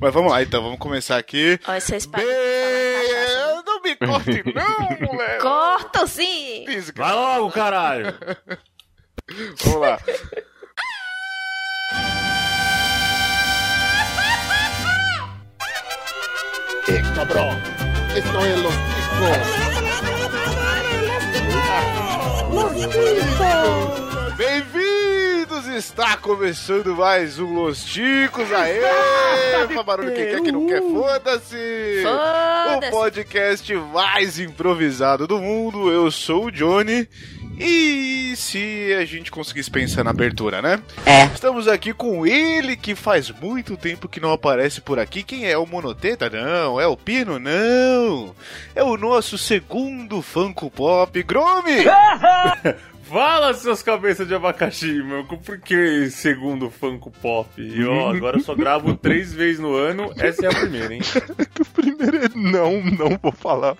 Mas vamos lá, então, vamos começar aqui. Olha, vocês Bem... param. Não me corte, não, moleque. Corta sim! Isso, Vai logo, caralho! Vamos lá. cabrón. Esto es los Bem-vindos! Está começando mais um Los Ticos. Aê! Faz barulho quem quer, quem não quer, foda-se! O Foda-se! podcast mais improvisado do mundo. Eu sou o Johnny. E se a gente conseguisse pensar na abertura, né? É. Estamos aqui com ele que faz muito tempo que não aparece por aqui. Quem é o Monoteta? Não. É o Pino? Não. É o nosso segundo Funko Pop, Grome! Fala, seus cabeças de abacaxi, meu. Por que segundo Funko Pop? E ó, agora eu só gravo três vezes no ano. Essa é a primeira, hein? Primeiro é não, não vou falar.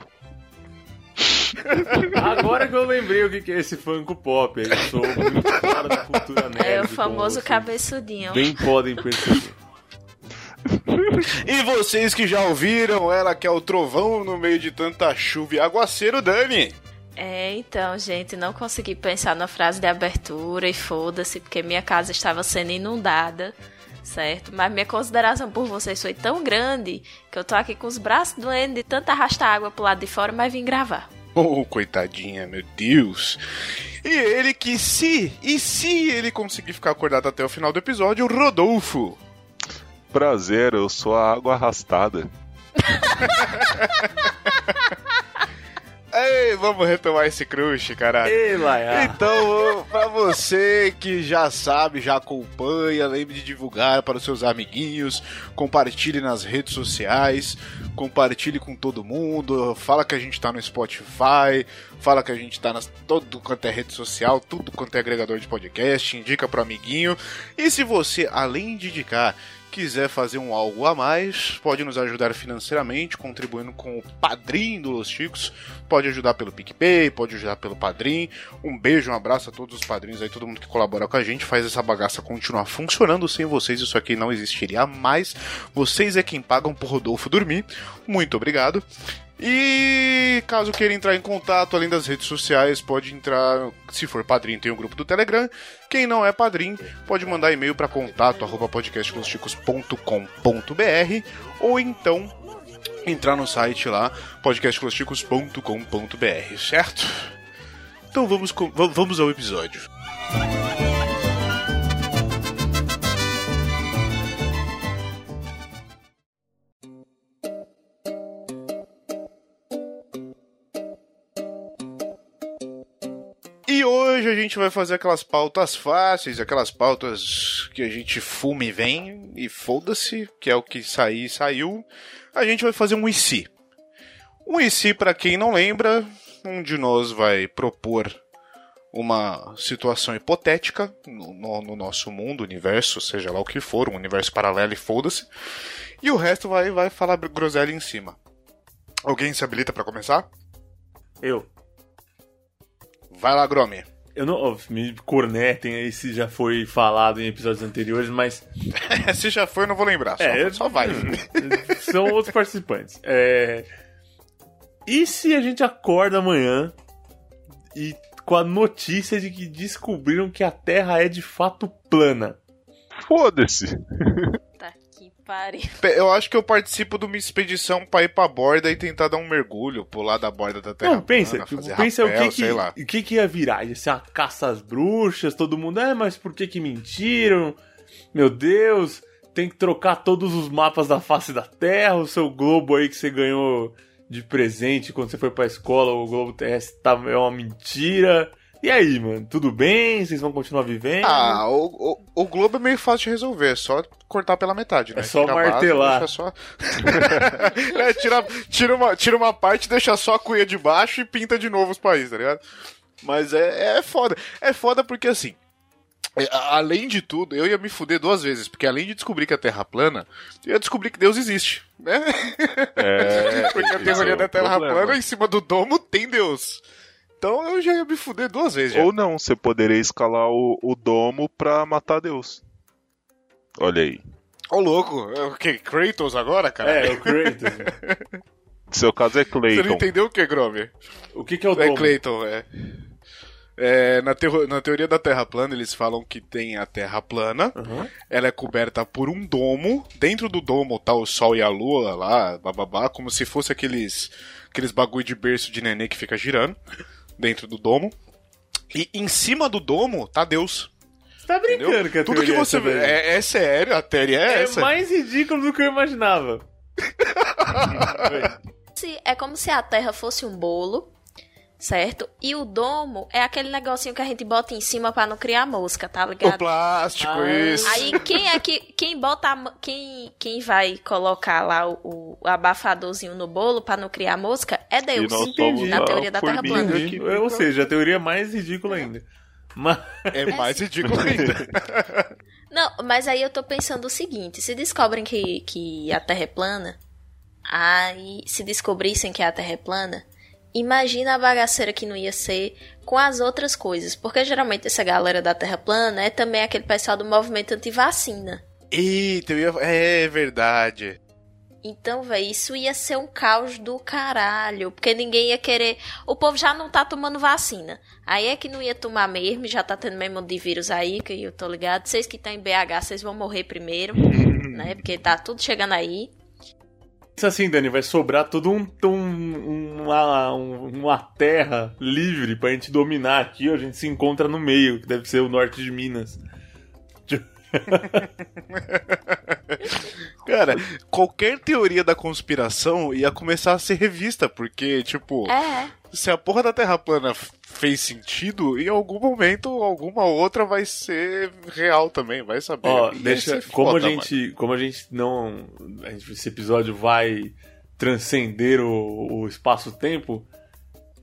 Agora que eu lembrei o que é esse Funko Pop. Eu sou muito fora da cultura nerd. É o famoso cabeçudinho. Bem podem perceber. E vocês que já ouviram, ela que é o trovão no meio de tanta chuva e aguaceiro, Dani. É, então, gente, não consegui pensar na frase de abertura e foda-se, porque minha casa estava sendo inundada, certo? Mas minha consideração por vocês foi tão grande que eu tô aqui com os braços doendo de tanto arrastar água pro lado de fora, mas vim gravar. Oh, coitadinha, meu Deus. E ele que se, e se ele conseguir ficar acordado até o final do episódio, o Rodolfo. Prazer, eu sou a água arrastada. Ei, vamos retomar esse crush, caralho. Ei. Então, pra você que já sabe, já acompanha, lembre de divulgar para os seus amiguinhos, compartilhe nas redes sociais, compartilhe com todo mundo, fala que a gente tá no Spotify, fala que a gente tá nas todo quanto é rede social, tudo quanto é agregador de podcast, indica pro amiguinho. E se você, além de indicar, quiser fazer um algo a mais, pode nos ajudar financeiramente, contribuindo com o padrinho do Los Chicos. Pode ajudar pelo PicPay, pode ajudar pelo padrinho. Um beijo, um abraço a todos os padrinhos aí, todo mundo que colabora com a gente, faz essa bagaça continuar funcionando. Sem vocês, isso aqui não existiria mais. Vocês é quem pagam por Rodolfo dormir. Muito obrigado. E caso queira entrar em contato, além das redes sociais, pode entrar, se for padrinho, tem o grupo do Telegram. Quem não é padrinho, pode mandar e-mail para contato arroba podcastclusticos.com.br ou então entrar no site lá, podcastclusticos.com.br, certo? Então vamos, vamos ao episódio. E hoje a gente vai fazer aquelas pautas fáceis, aquelas pautas que a gente fuma e vem e foda-se, que é o que sair, saiu. A gente vai fazer um se. Um se, pra quem não lembra, um de nós vai propor uma situação hipotética no, no- no nosso mundo, universo, seja lá o que for, um universo paralelo e foda-se. E o resto vai, vai falar groselha em cima. Alguém se habilita pra começar? Eu. Vai lá, Grome. Eu não. ó, Me cornetem aí se já foi falado em episódios anteriores, mas. Se já foi, eu não vou lembrar. Só, É, só vai. São outros participantes. É... E se a gente acorda amanhã e com a notícia de que descobriram que a Terra é de fato plana? Foda-se. Pariu. Eu acho que eu participo de uma expedição pra ir pra borda e tentar dar um mergulho, pular da borda da terra. Não, pensa, plana, fazer pensa rapel, o que sei que, lá. o que que ia virar? Ia ser uma caça às bruxas, todo mundo, é, mas por que que mentiram? Meu Deus, tem que trocar todos os mapas da face da Terra, o seu globo aí que você ganhou de presente quando você foi pra escola, o globo terrestre tá, é uma mentira. E aí, mano, tudo bem? Vocês vão continuar vivendo? Ah, o, o, o globo é meio fácil de resolver, é só cortar pela metade, né? É só Tira a base, martelar. deixa só... É, tira, tira, uma, tira uma parte, deixa só a cuia de baixo e pinta de novo os países, tá ligado? Mas é, é foda. É foda porque assim. é, Além de tudo, eu ia me fuder duas vezes, porque além de descobrir que a Terra é plana, eu ia descobrir que Deus existe, né? É, Porque a teoria é da Terra problema. plana, em cima do domo, tem Deus. Então eu já ia me fuder duas vezes. Já. Ou não, você poderia escalar o, o domo pra matar Deus. Olha aí. Ô, louco, é o que? Kratos agora, cara? É, o Kratos. Seu caso é Você não Clayton. entendeu o que, Grover? o que, que é o É domo? Clayton, é. É, na, teo- na teoria da Terra plana, eles falam que tem a Terra plana, Uhum. ela é coberta por um domo, dentro do domo tá o Sol e a Lua lá, bababá, como se fosse aqueles, aqueles bagulho de berço de nenê que fica girando dentro do domo. E em cima do domo tá Deus. Tá Entendeu? brincando que a Tudo que é você vê é, é sério, a teoria é, É essa. mais ridículo do que eu imaginava. Se- É como se a Terra fosse um bolo, certo? E o domo é aquele negocinho que a gente bota em cima pra não criar mosca, tá O ligado? plástico, Ah. isso. Aí quem é que quem bota a quem quem vai colocar lá o, o abafadorzinho no bolo pra não criar mosca é Deus. E nós Entendi. Na a teoria da Terra plana. que Ou ou seja, a teoria é mais ridícula ainda. Mas... É mais ridículo ainda. Não, mas aí eu tô pensando o seguinte, se descobrem que, que a Terra é plana, aí se descobrissem que a Terra é plana, imagina a bagaceira que não ia ser com as outras coisas, porque geralmente essa galera da Terra plana é também aquele pessoal do movimento antivacina. Eita, eu ia... é verdade. Então, véi, isso ia ser um caos do caralho. Porque ninguém ia querer. O povo já não tá tomando vacina. Aí é que não ia tomar mesmo, já tá tendo mesmo de vírus aí, que eu tô ligado. Vocês que estão em BH, vocês vão morrer primeiro, né? Porque tá tudo chegando aí. Assim, Dani, vai sobrar todo um, um- uma, um- uma terra livre pra gente dominar aqui, a gente se encontra no meio, que deve ser o norte de Minas. Cara, qualquer teoria da conspiração ia começar a ser revista, porque, tipo, É, se a porra da Terra plana fez sentido, em algum momento alguma outra vai ser real também, vai saber. Ó, deixa, ser como a gente, como a gente não, a gente- esse episódio vai transcender o, o espaço-tempo,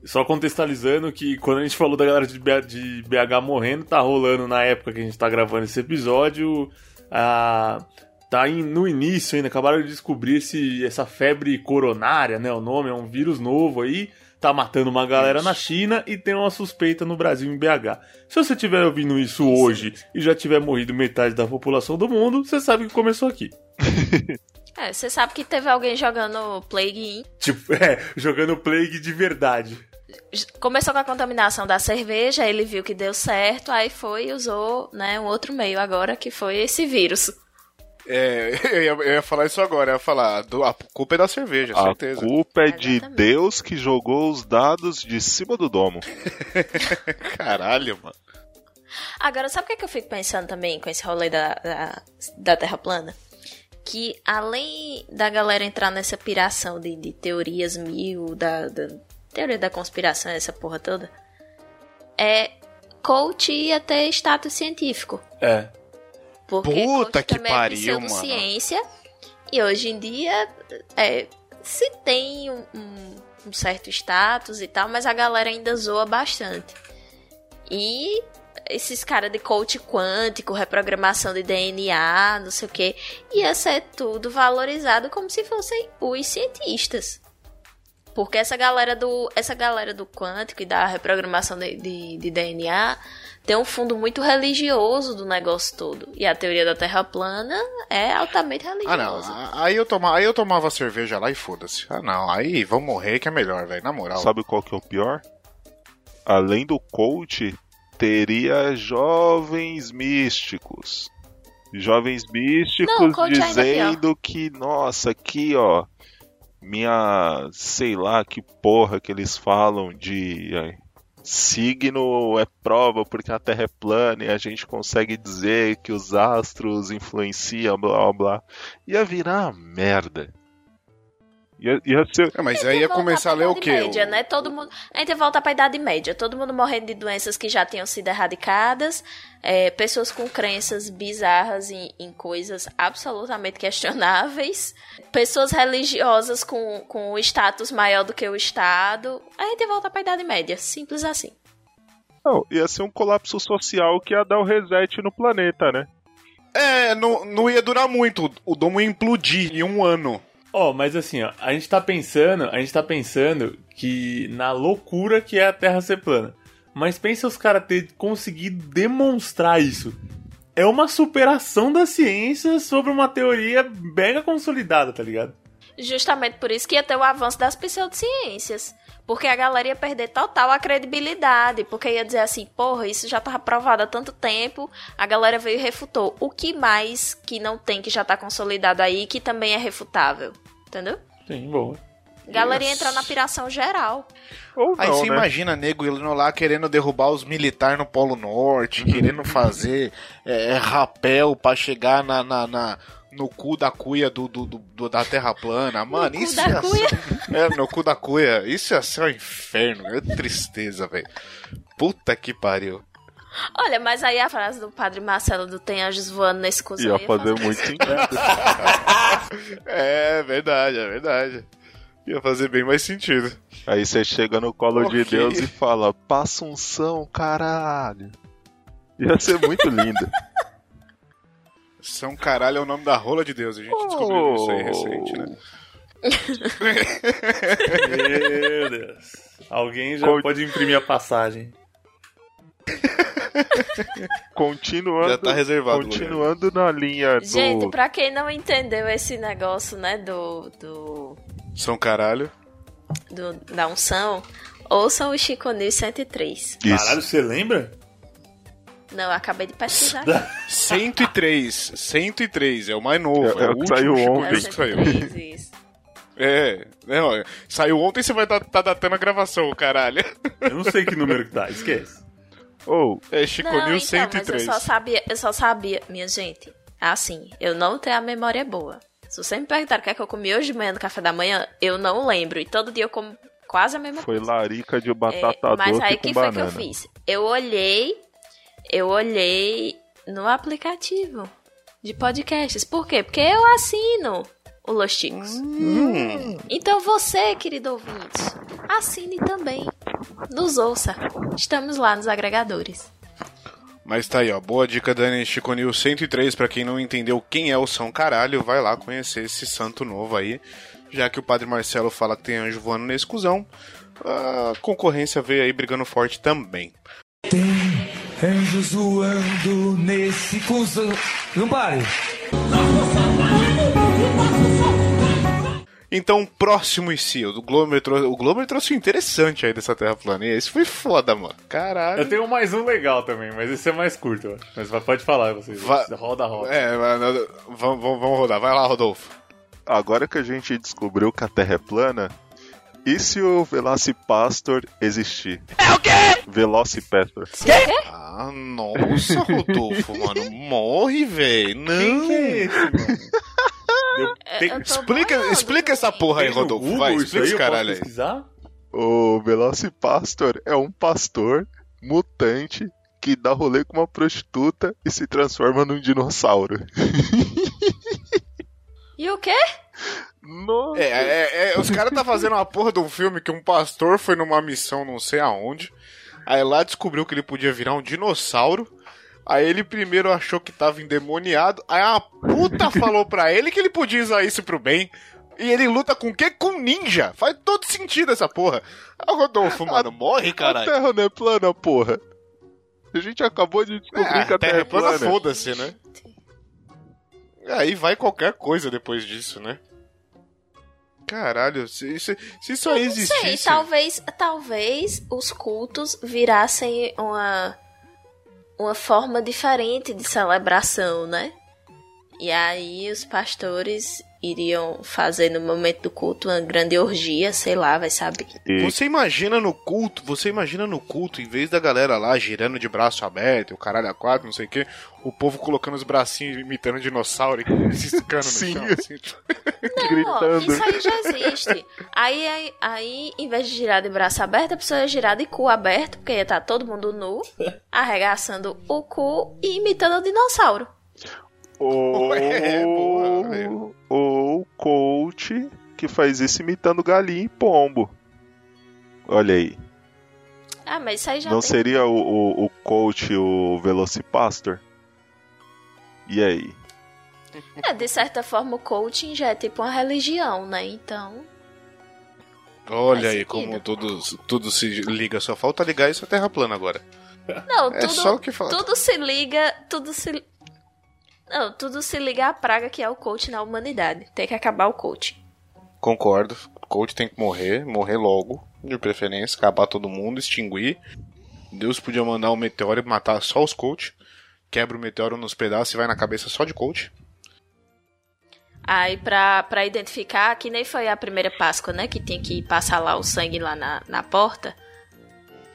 só contextualizando que quando a gente falou da galera de, B- de BH morrendo, tá rolando na época que a gente tá gravando esse episódio, a, tá em- no início ainda, acabaram de descobrir esse, essa febre coronária, né, o nome, é um vírus novo aí, tá matando uma galera na China e tem uma suspeita no Brasil em BH. Se você estiver ouvindo isso hoje e já tiver morrido metade da população do mundo, você sabe que começou aqui. é, você sabe que teve alguém jogando Plague in. Tipo, é, jogando Plague de verdade. Começou com a contaminação da cerveja, ele viu que deu certo, aí foi e usou, né, um outro meio agora, que foi esse vírus. É, eu ia, eu ia falar isso agora, eu ia falar, do- a culpa é da cerveja, A certeza. culpa é de Exatamente. Deus que jogou os dados de cima do domo. Caralho, mano. Agora, sabe o que, é que eu fico pensando também com esse rolê da, da, da Terra plana? Que além da galera entrar nessa piração de, de teorias mil, da, da teoria da conspiração, essa porra toda, é coach ia ter status científico. É. Porque Puta que também pariu, é mano. ciência e hoje em dia é, se tem um, um- um certo status e tal, mas a galera ainda zoa bastante. E esses caras de coach quântico, reprogramação de DNA, não sei o que, ia ser tudo valorizado como se fossem os cientistas. Porque essa galera do, essa galera do quântico e da reprogramação de, de, de DNA tem um fundo muito religioso do negócio todo. E a teoria da Terra plana é altamente Ah, não. religiosa. Aí eu, toma, aí eu tomava cerveja lá e foda-se. Ah, não. Aí vamos morrer que é melhor, velho. Na moral. Sabe qual que é o pior? Além do coach, teria jovens místicos. Jovens místicos Não, é dizendo que, nossa, aqui ó, minha, sei lá que porra que eles falam de signo é prova porque a Terra é plana e a gente consegue dizer que os astros influenciam, blá blá. Ia virar uma merda. Ia, ia ser, É, mas aí ia começar a ler o Idade quê? Média, O- né? Todo mundo... A gente ia voltar pra Idade Média. Todo mundo morrendo de doenças que já tinham sido erradicadas. é, pessoas com crenças bizarras em, em coisas absolutamente questionáveis. Pessoas religiosas com, com o status maior do que o Estado. A gente ia voltar pra Idade Média. Simples assim. não, ia ser um colapso social que ia dar o reset no planeta, né? É, não, não ia durar muito. O domo ia implodir em um ano. Ó, mas assim, ó, a gente tá pensando, a gente tá pensando que na loucura que é a Terra ser plana. Mas pensa os caras ter conseguido demonstrar isso. é uma superação da ciência sobre uma teoria mega consolidada, tá ligado? Justamente por isso que ia ter o avanço das pseudociências. Porque a galera ia perder total a credibilidade. Porque ia dizer assim, porra, isso já tava provado há tanto tempo. A galera veio e refutou. O que mais que não tem que já tá consolidado aí que também é refutável? Entendeu? Sim, boa. Galera ia entrar na piração geral. Ou Aí não, você né? imagina nego indo lá querendo derrubar os militares no Polo Norte, querendo fazer é, rapel pra chegar na, na- na- no cu da cuia do, do- do- do- da Terra plana. Mano, cu isso da ia cuia? ser. É, no cu da cuia. Isso ia ser um inferno. É tristeza, velho. Puta que pariu. Olha, mas aí a frase do padre Marcelo do Tem Anjos Voando nesse cuzão Ia fazer muito sentido. É verdade, é verdade. Ia fazer bem mais sentido. Aí você chega no colo de. Deus e fala, passa unção, caralho. Ia ser muito lindo. São Caralho é o nome da rola de Deus. A gente descobriu isso aí recente, né? Meu Deus. Alguém já pode imprimir a passagem. Continuando, Já tá reservado continuando na linha do... Gente, pra quem não entendeu esse negócio, né, do, do, São Caralho. do da unção, ouçam o Chico News 103. Isso. Caralho, você lembra? Não, eu acabei de pesquisar. 103. 103. É o mais novo. É- É, é o o que saiu ontem. É o News que saiu. 103. É. Não, é. Saiu ontem você vai estar tá datando a gravação, caralho. Eu não sei que número que tá, esquece. Ou, É Chico Não, News então, mas eu 103. só sabia, eu só sabia, minha gente, assim, eu não tenho a memória boa. Se você me perguntar o que é que eu comi hoje de manhã no café da manhã, eu não lembro. E todo dia eu como quase a mesma foi coisa. larica de É, batata mas doce aí com que foi que banana. eu fiz? Eu olhei, eu olhei no aplicativo de podcasts. Por quê? Porque eu assino o Los Chicos. Hum. Então você, querido ouvinte, assine também. Nos ouça. Estamos lá nos agregadores. Mas tá aí, ó. Boa dica, Dani. Chico News 103. Pra quem não entendeu quem é o São Caralho, vai lá conhecer esse santo novo aí. Já que o Padre Marcelo fala que tem anjo voando na exclusão, a concorrência veio aí brigando forte também. Anjos voando nesse cuzão. Não pare. Então, próximo e si, o do Glomer trouxe, o Glomer trouxe um interessante aí dessa Terra plana. E esse foi foda, mano. Caralho. Eu tenho mais um legal também, mas esse é mais curto, acho. Mas vai- pode falar, vocês. Va- Roda, roda. É, mano, vamos, vamos, vamos rodar. Vai lá, Rodolfo. Agora que a gente descobriu que a Terra é plana, e se o Velocipastor existir? É o quê? Velocipastor. Ah, nossa, Rodolfo, mano. Morre, velho. Não. Quem que é esse, mano? Eu- tem- Eu tô Explica, boiando explica essa também. porra aí, Rodolfo. Google Vai, isso explica esse eu caralho aí. pesquisar? O Velocipastor é um pastor mutante que dá rolê com uma prostituta e se transforma num dinossauro. E o quê? Nossa. É, é, é, os caras tá fazendo uma porra de um filme que um pastor foi numa missão não sei aonde. Aí lá descobriu que ele podia virar um dinossauro. Aí ele primeiro achou que tava endemoniado. Aí a puta falou pra ele que ele podia usar isso pro bem. E ele luta com o quê? Com ninja. Faz todo sentido essa porra. Ah, Rodolfo, mano, morre, A caralho. Terra não é plana, porra. A gente acabou de descobrir É, que a Terra é plana. foda-se, né? Aí vai qualquer coisa depois disso, né? Caralho, se, se, se isso aí Não sei, existisse... talvez, talvez os cultos virassem uma, uma forma diferente de celebração, né? E aí os pastores iriam fazer no momento do culto uma grande orgia, sei lá, vai saber. E Você imagina no culto, você imagina no culto, em vez da galera lá girando de braço aberto, o caralho a quatro, não sei o que, o povo colocando os bracinhos imitando dinossauro e se escando no Sim. chão, assim, Não, gritando. isso aí já existe. Aí, aí, aí, em vez de girar de braço aberto, a pessoa ia girar de cu aberto, porque ia estar todo mundo nu, arregaçando o cu e imitando o dinossauro. Ou, É, ou o coach que faz isso imitando galinha e pombo. Olha aí. Ah, mas isso aí já Não tem. seria o, o, o coach o Velocipastor? E aí? É, de certa forma, o coaching já é tipo uma religião, né? Então. olha Faz aí sentido. como tudo, tudo se liga, só falta ligar isso a terra plana agora. Não, É tudo, só o que falta. tudo se liga. Tudo se. Não, tudo se liga à praga que é o coach na humanidade. Tem que acabar o coach. Concordo. O coach tem que morrer, morrer logo, de preferência, acabar todo mundo, extinguir. Deus podia mandar um meteoro e matar só os coach. Quebra o meteoro nos pedaços e vai na cabeça só de coach. Aí, pra, pra identificar, que nem foi a primeira Páscoa, né? Que tinha que passar lá o sangue lá na, na porta.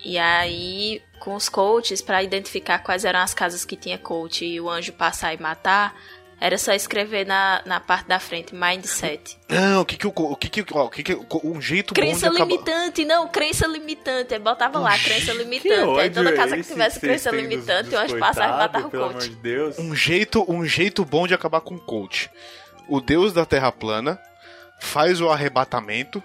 E aí, com os coaches, pra identificar quais eram as casas que tinha coach e o anjo passar e matar, era só escrever na, na parte da frente, mindset. Não, o que que o, o que que, ó, o que que um jeito Crença bom de acabar... limitante, não, crença limitante. Botava lá, crença Que limitante. Aí toda casa é que esse tivesse crença limitante, dos o anjo passava e matava o Pelo amor coach. de Deus. Um jeito, um jeito bom de acabar com o coach. O deus da terra plana faz o arrebatamento,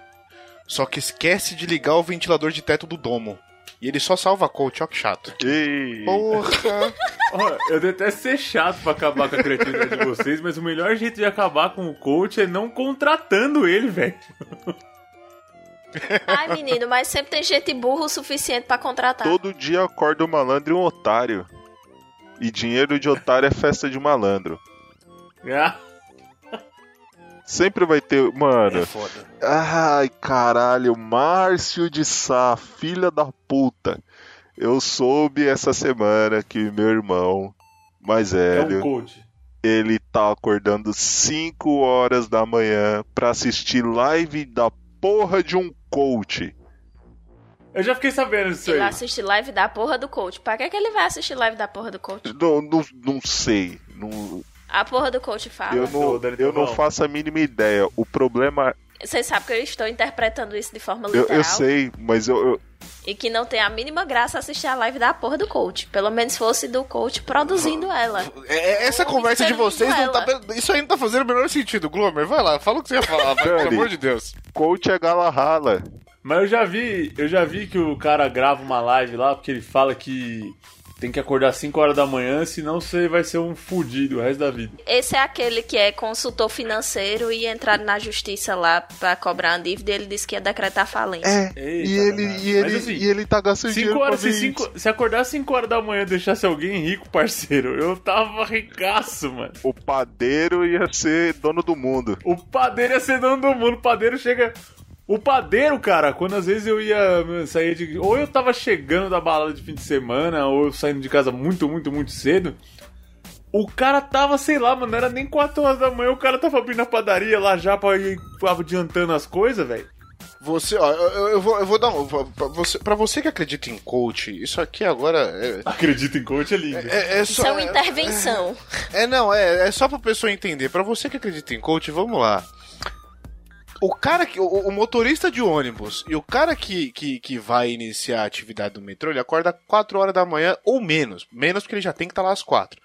só que esquece de ligar o ventilador de teto do domo. E ele só salva coach, ó que chato. Ei, Porra! Ó, eu detesto ser chato pra acabar com a criatividade de vocês, mas o melhor jeito de acabar com o coach é não contratando ele, velho. Ai, menino, mas sempre tem gente burro o suficiente pra contratar. todo dia acorda um malandro e um otário. E dinheiro de otário é festa de malandro. Ah, Sempre vai ter. Mano. É foda. Ai, caralho, Márcio de Sá, filha da puta. Eu soube essa semana que meu irmão mais é velho, um coach. ele tá acordando 5 horas da manhã pra assistir live da porra de um coach. Eu já fiquei sabendo disso Ele aí. assiste live da porra do coach. Pra que, que ele vai assistir live da porra do coach? Não, não, não sei. Não, A porra do coach fala. eu não, eu não faço a mínima ideia. O problema. Vocês sabem que eu estou interpretando isso de forma Eu, literal. eu sei, mas eu, eu- E que não tem a mínima graça assistir a live da porra do coach. Pelo menos fosse do coach produzindo ela. É, essa Ou conversa de vocês não tá. Isso aí não tá fazendo o menor sentido, Glomer. Vai lá, fala o que você ia falar, vai, pelo amor de Deus. coach é gala rala. Mas eu já vi, eu já vi que o cara grava uma live lá porque ele fala que tem que acordar 5 horas da manhã, senão você vai ser um fudido o resto da vida. Esse é aquele que é consultor financeiro e entrar na justiça lá pra cobrar uma dívida e ele disse que ia decretar falência. É, Eita, e, ele, e, ele, Mas assim, e ele tá gastando 5 dinheiro horas, pra se, cinco, se acordar 5 horas da manhã e deixasse alguém rico, parceiro, eu tava ricaço, mano. O padeiro ia ser dono do mundo. O padeiro ia ser dono do mundo. O padeiro chega. O padeiro, cara, quando às vezes eu ia sair de. Ou eu tava chegando da balada de fim de semana, ou eu saindo de casa muito, muito, muito cedo. O cara tava, sei lá, mano, não era nem 4 horas da manhã, o cara tava abrindo a padaria lá já pra ir adiantando as coisas, velho. Você, ó, eu, eu vou, eu vou dar um. Pra você, pra você que acredita em coach, isso aqui agora é. Acredita em coach é lindo. É, é Isso só, é uma intervenção. É, não, é, é só pra pessoa entender. Pra você que acredita em coach, vamos lá. O cara que. O, o motorista de ônibus e o cara que, que, que vai iniciar a atividade do metrô, ele acorda 4 horas da manhã ou menos. Menos porque ele já tem que estar lá às 4.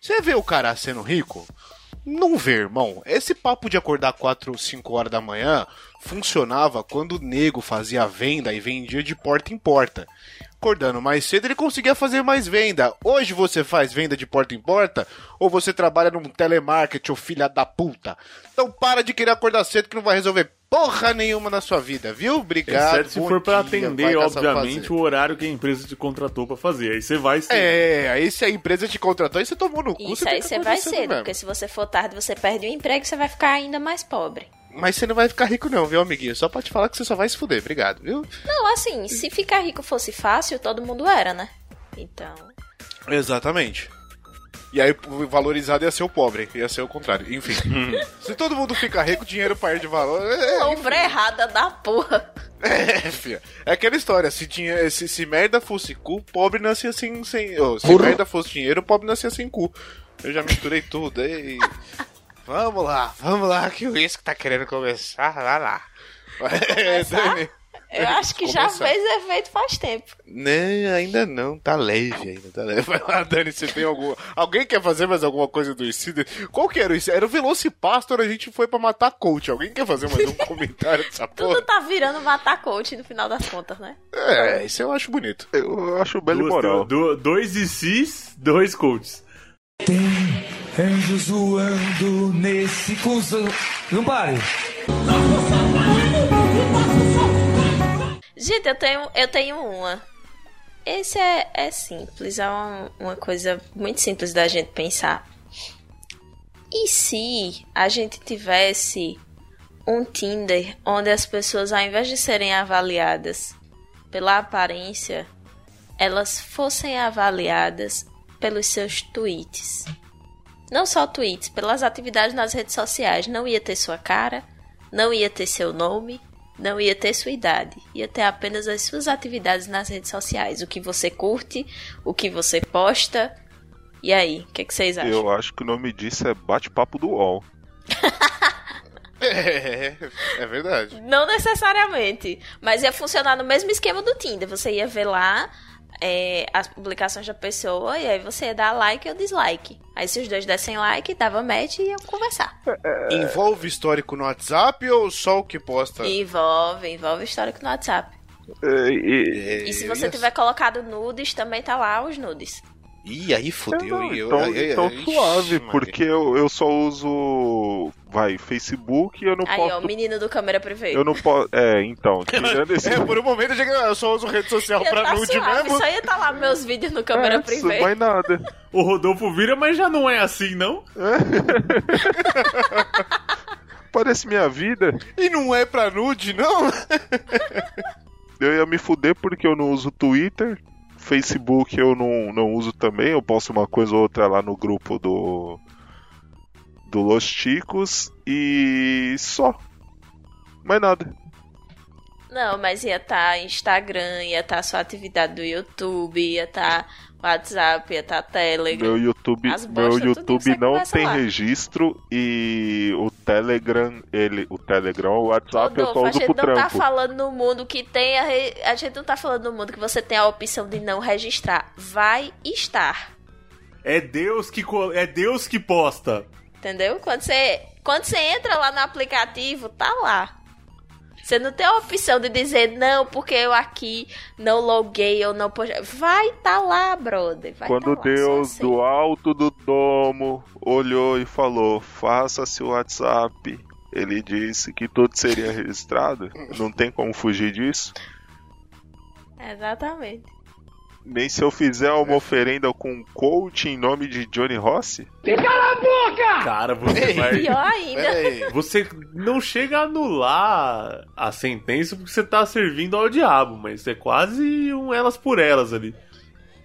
Você vê o cara sendo rico? Não vê, irmão. Esse papo de acordar 4 ou 5 horas da manhã funcionava quando o nego fazia venda e vendia de porta em porta. Acordando mais cedo, ele conseguia fazer mais venda. Hoje você faz venda de porta em porta ou você trabalha num telemarketing, ô filha da puta. Então para de querer acordar cedo que não vai resolver porra nenhuma na sua vida, viu? Obrigado. Exceto se for pra dia, atender, obviamente, o horário que a empresa te contratou pra fazer. Aí você vai ser. É, aí se a empresa te contratou, aí você tomou no cu, Isso tem aí você vai cedo cedo, mesmo. porque se você for tarde você perde o emprego você vai ficar ainda mais pobre. Mas você não vai ficar rico não, viu, amiguinho? Só pra te falar que você só vai se fuder. Obrigado, viu? Não, assim, se ficar rico fosse fácil, todo mundo era, né? Então. Exatamente. E aí, valorizado ia ser o pobre, ia ser o contrário. Enfim. se todo mundo fica rico, dinheiro perde valor. É, errada da porra. é, filha. É aquela história, se, dinhe- se, se merda fosse cu, pobre nascia sem... sem oh, se merda fosse dinheiro, pobre nascia sem cu. Eu já misturei tudo. E... vamos lá, vamos lá, que o risco tá querendo começar. Vai lá. Eu acho que já Começar. fez efeito faz tempo. Não, ainda não, tá leve ainda, tá leve. Vai lá, Dani, você tem alguma. Alguém quer fazer mais alguma coisa do Insider? Qual que era o Insider? Era o Velocipastor, a gente foi pra matar coach. Alguém quer fazer mais um comentário dessa Tudo porra? tá virando matar coach no final das contas, né? É, isso eu acho bonito. Eu acho belo Duas- moral. do- dois ICs, dois coaches. Tem anjos voando nesse cuzão. Não pare. Gente, eu tenho, eu tenho uma. Esse é, é simples, é uma, uma coisa muito simples da gente pensar. E se a gente tivesse um Tinder onde as pessoas, ao invés de serem avaliadas pela aparência, elas fossem avaliadas pelos seus tweets? Não só tweets, pelas atividades nas redes sociais. Não ia ter sua cara, não ia ter seu nome, não ia ter sua idade. Ia ter apenas as suas atividades nas redes sociais. O que você curte, o que você posta. E aí, o que, que vocês acham? Eu acho que o nome disso é bate-papo do UOL. É, é verdade. Não necessariamente. Mas ia funcionar no mesmo esquema do Tinder. Você ia ver lá é, as publicações da pessoa e aí você ia dar like ou dislike. Aí se os dois dessem like, dava match e iam conversar. Envolve histórico no WhatsApp ou só o que posta? Envolve, envolve histórico no WhatsApp. E- É, E se você tiver colocado nudes, também tá lá os nudes. Ih, aí fodeu. Não, e eu- então, aí- aí- então ixi, suave, Maria. porque eu, eu só uso, vai, Facebook e eu não Aí, ó, posto... o menino do câmera privê. Eu não posso... É, então, tirando esse... É, por um momento eu, achei que eu só uso rede social Ia pra tá nude suave, mesmo. Só ia tá lá meus vídeos no câmera É, privê. mais nada. O Rodolfo vira, mas já não é assim, não? Parece minha vida. E não é pra nude, não? Eu ia me fuder porque eu não uso Twitter. Facebook eu não, não uso também. Eu posto uma coisa ou outra lá no grupo do. Do Los Chicos. E só. Mais nada. Não, mas ia tá Instagram, ia tá sua atividade do YouTube, ia tá WhatsApp, tá Telegram. Meu YouTube, As meu YouTube você não tem lá. registro e o Telegram, ele, o Telegram, o WhatsApp eu só Rodolfo, a uso gente não tá trampo. falando no mundo que tem a, re- a gente não tá falando no mundo que você tem a opção de não registrar. Vai estar. É Deus que é Deus que posta. Entendeu? Quando você, quando você entra lá no aplicativo, tá lá. Você não tem a opção de dizer, não, porque eu aqui não loguei ou não postei. Vai tá lá, brother. Vai Quando tá Deus assim. do alto do domo olhou e falou: Faça-se o WhatsApp. Ele disse que tudo seria registrado. Não tem como fugir disso. Exatamente. Nem se eu fizer uma oferenda com um coach em nome de Johnny Rossi. Cara, você vai. Pior ainda. Você não chega a anular a sentença porque você tá servindo ao diabo, mas é quase um elas por elas ali.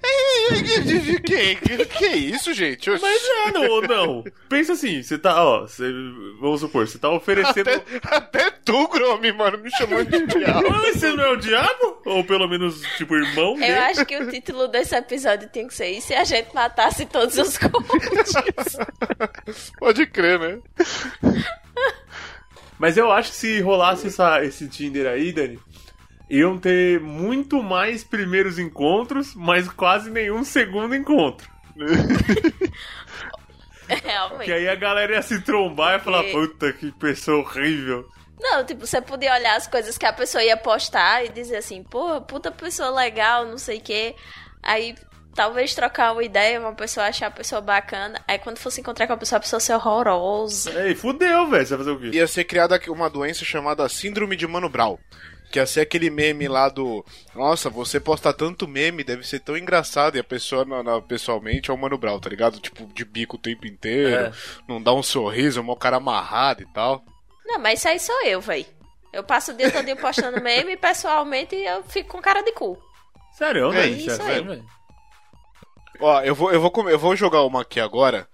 que, que, que é isso, gente? Oxi. Mas é, não, ou não. Pensa assim, você tá, ó, você, vamos supor, você tá oferecendo. Até, até tu, Gromi, mano, me chamando de diabo. Mas você não é o diabo? Ou pelo menos, tipo, irmão Eu dele? acho que o título desse episódio tinha que ser E se a gente matasse todos os coaches? Pode crer, né? Mas eu acho que se rolasse essa, esse Tinder aí, Dani, iam ter muito mais primeiros encontros, mas quase nenhum segundo encontro. Realmente. Que aí a galera ia se trombar e falar, puta, que pessoa horrível. Não, tipo, você podia olhar as coisas que a pessoa ia postar e dizer assim, pô, puta pessoa legal, não sei o quê. Aí talvez trocar uma ideia, uma pessoa achar a pessoa bacana. Aí quando fosse encontrar com a pessoa, a pessoa ser horrorosa. Ei, fudeu, velho, você vai fazer o quê? Ia ser criada uma doença chamada Síndrome de Mano Brown. Que ia ser aquele meme lá do. Nossa, você posta tanto meme, deve ser tão engraçado. E a pessoa na- na- pessoalmente é o Mano Brown, tá ligado? Tipo, de bico o tempo inteiro. É. Não dá um sorriso, é um cara amarrado e tal. Não, mas isso aí sou eu, véi. Eu passo o dia todo postando meme e pessoalmente eu fico com cara de cu. Sério, É velho, isso sério, aí. velho. Ó, eu vou, eu vou, eu vou jogar uma aqui agora.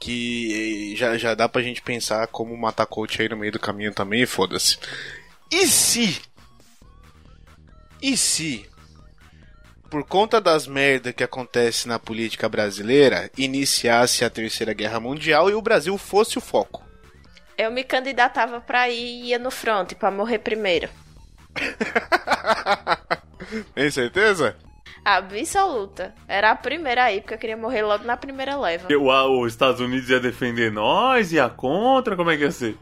Que já, já dá pra gente pensar como matar coach aí no meio do caminho também, foda-se. E se. E se. Por conta das merdas que acontece na política brasileira, iniciasse a Terceira Guerra Mundial e o Brasil fosse o foco? Eu me candidatava pra ir e ia no front pra morrer primeiro. Tem certeza? Absoluta. Era a primeira aí, porque eu queria morrer logo na primeira leva. O, a- os Estados Unidos ia defender nós, ia contra, como é que ia ser?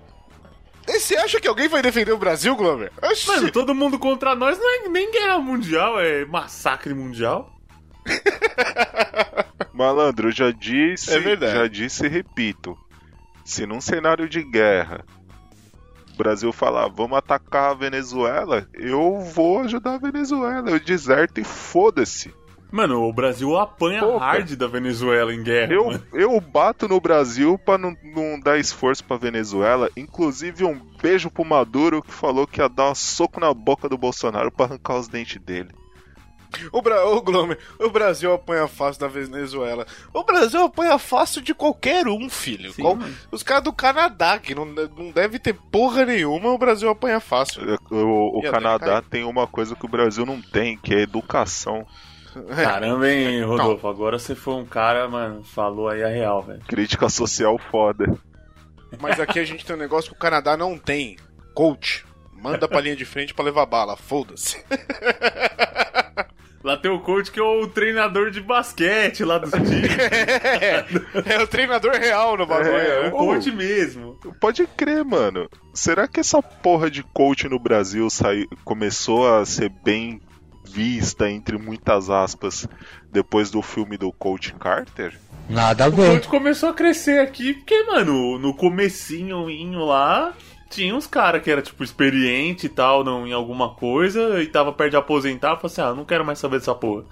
E você acha que alguém vai defender o Brasil, Glover? Oxi. Mano, todo mundo contra nós não é nem guerra mundial, é massacre mundial. Malandro, eu já disse, É verdade. já disse e repito. Se num cenário de guerra o Brasil falar vamos atacar a Venezuela, eu vou ajudar a Venezuela. Eu deserto e foda-se. Mano, o Brasil apanha Pô, hard da Venezuela em guerra. Eu, mano. eu bato no Brasil pra não, não dar esforço pra Venezuela. Inclusive, um beijo pro Maduro que falou que ia dar um soco na boca do Bolsonaro pra arrancar os dentes dele. O, Bra... o Glomer, o Brasil apanha fácil da Venezuela. O Brasil apanha fácil de qualquer um, filho. Sim, Qual-. Os caras do Canadá, que não, não deve ter porra nenhuma, o Brasil apanha fácil. O, o até Canadá tem uma coisa que o Brasil não tem, que é educação. É. Caramba, hein, Rodolfo? Agora você foi um cara, mano, falou aí a real, velho. Crítica social foda. Mas aqui a gente tem um negócio que o Canadá não tem. Coach. Manda pra linha de frente pra levar bala. Foda-se. Lá tem o coach que é o treinador de basquete lá do time. É, é o treinador real no bagulho. É, né? o coach mesmo. Pode crer, mano. Será que essa porra de coach no Brasil sai... começou a ser bem vista, entre muitas aspas, depois do filme do Coach Carter? Nada a O ver. coach começou a crescer aqui, porque, mano, no comecinho inho lá, tinha uns caras que era, tipo, experiente e tal, não, em alguma coisa, e tava perto de aposentar, falou assim, ah, não quero mais saber dessa porra.